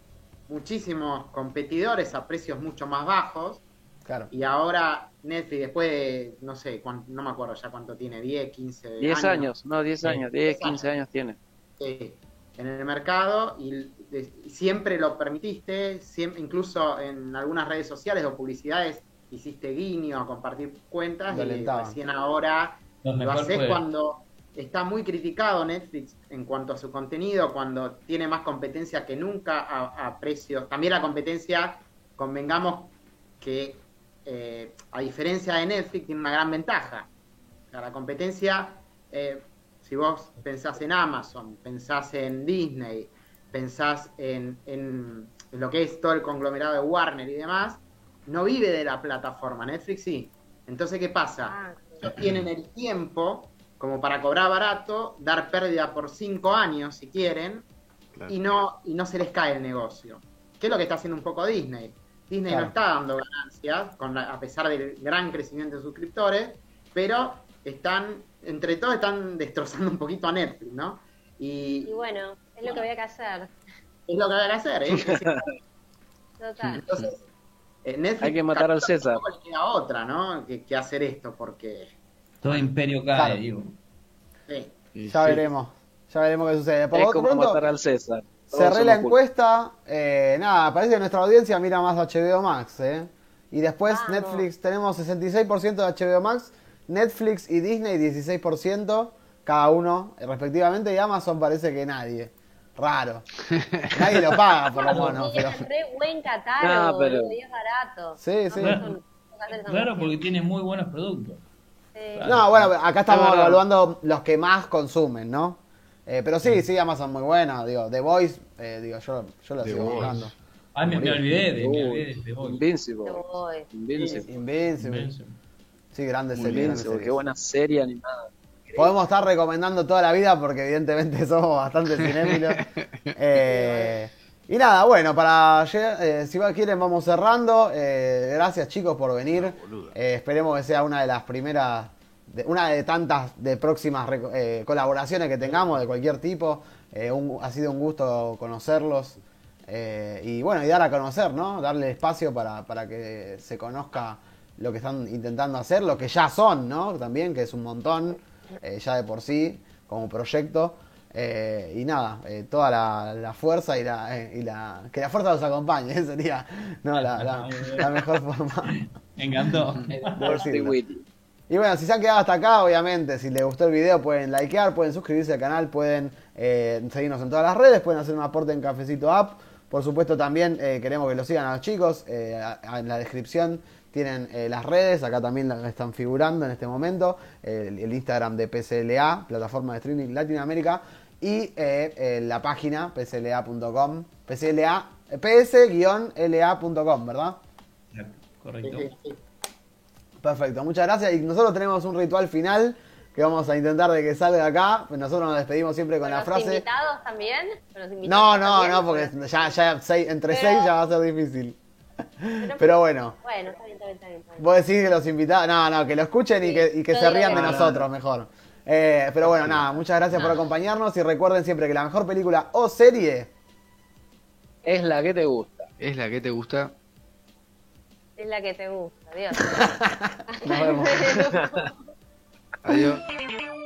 muchísimos competidores a precios mucho más bajos Claro. y ahora Netflix después de, no sé, cuán- no me acuerdo ya cuánto tiene, 10, 15 10 años, no, 10 Sí. años, 10, 15 años tiene. eh, en el mercado y de- siempre lo permitiste, siem- incluso en algunas redes sociales o publicidades hiciste guiño a compartir cuentas y recién ahora Lo lo haces fue- cuando está muy criticado Netflix en cuanto a su contenido, cuando tiene más competencia que nunca a, a precios. También la competencia, convengamos que eh, a diferencia de Netflix tiene una gran ventaja. O sea, la competencia, eh, si vos pensás en Amazon, pensás en Disney, pensás en, en- en lo que es todo el conglomerado de Warner y demás, no vive de la plataforma. Netflix sí. Entonces, ¿qué pasa? Ah, tienen el tiempo como para cobrar barato, dar pérdida por cinco años si quieren, Claro. y no, y no se les cae el negocio. ¿Qué es lo que está haciendo un poco Disney? Disney Claro. no está dando ganancias, con la- a pesar del gran crecimiento de suscriptores, pero están, entre todos están destrozando un poquito a Netflix, ¿no? Y Y bueno, es lo que había que hacer. es lo que hay que hacer, ¿eh? Total. Entonces, Netflix Hay que matar al César. tampoco le queda otra, ¿no? Que, que hacer esto, porque... Todo imperio cae, Claro. digo. sí. Y Ya sí. veremos. Ya veremos qué sucede. Por Es como pronto, matar al César. Todos cerré la encuesta. Eh, nada, parece que nuestra audiencia mira más HBO Max. ¿eh? Y después. Netflix, tenemos 66% de HBO Max, Netflix y Disney 16%, cada uno eh, respectivamente, y Amazon parece que nadie. Raro. nadie lo paga, por lo menos. Y pero- es re buen catálogo, No, pero- boludo, y es barato. Sí, sí. Son- Claro, porque tiene muy buenos productos. Sí. No, bueno, acá estamos no. evaluando los que más consumen, ¿no? Eh, pero sí, sí, Amazon muy bueno. Digo, The Voice, eh, digo, yo, yo lo The sigo Voice. buscando. Ay, me, me olvidé de, me Uy, olvidé de The Voice. Invincible. Te voy. Invincible. Invincible. Invincible. Sí, Invincible. series. Qué buena serie animada. Podemos estar recomendando toda la vida porque evidentemente somos bastante cinéfilos. Eh, y nada, bueno, para eh, si quieren vamos cerrando. Eh, gracias chicos por venir. Eh, esperemos que sea una de las primeras, de- una de tantas de próximas colaboraciones que tengamos de cualquier tipo. Un- ha sido un gusto conocerlos. Y bueno, y dar a conocer, ¿no? Darle espacio para, para que se conozca lo que están intentando hacer, lo que ya son, ¿no? También, que es un montón, eh, ya de por sí, como proyecto. Eh, y nada, eh, toda la, la fuerza y la, eh, y la. Que la fuerza los acompañe, sería no, la, la- la mejor forma. Me encantó. Y bueno, si se han quedado hasta acá, obviamente, si les gustó el video, pueden likear, pueden suscribirse al canal, pueden eh, seguirnos en todas las redes, pueden hacer un aporte en Cafecito App. Por supuesto, también eh, queremos que lo sigan a los chicos. eh, a- a- en la descripción tienen eh, las redes, acá también la- están figurando en este momento. el, el Instagram de PCLA, plataforma de streaming Latinoamérica, y eh, eh, la página pcla.com, pcla, eh, ps-la.com, ¿verdad? Correcto. Perfecto, muchas gracias. Y nosotros tenemos un ritual final que vamos a intentar de que salga acá. Pues Nosotros nos despedimos siempre con ¿Con la los frase. invitados también? ¿Con los No, no, también? no, porque ya, ya seis- entre Pero- seis ya va a ser difícil. Pero- Pero bueno, Bueno, está bien, está bien, está bien. está bien. vos decís que los invitados. No, no, que lo escuchen y que, y que se rían de no. nosotros mejor. Eh, pero bueno, nada, muchas gracias por acompañarnos y recuerden siempre que la mejor película o serie Es la que te gusta. ¿Es la que te gusta? Es la que te gusta, Dios. Nos vemos. Adiós.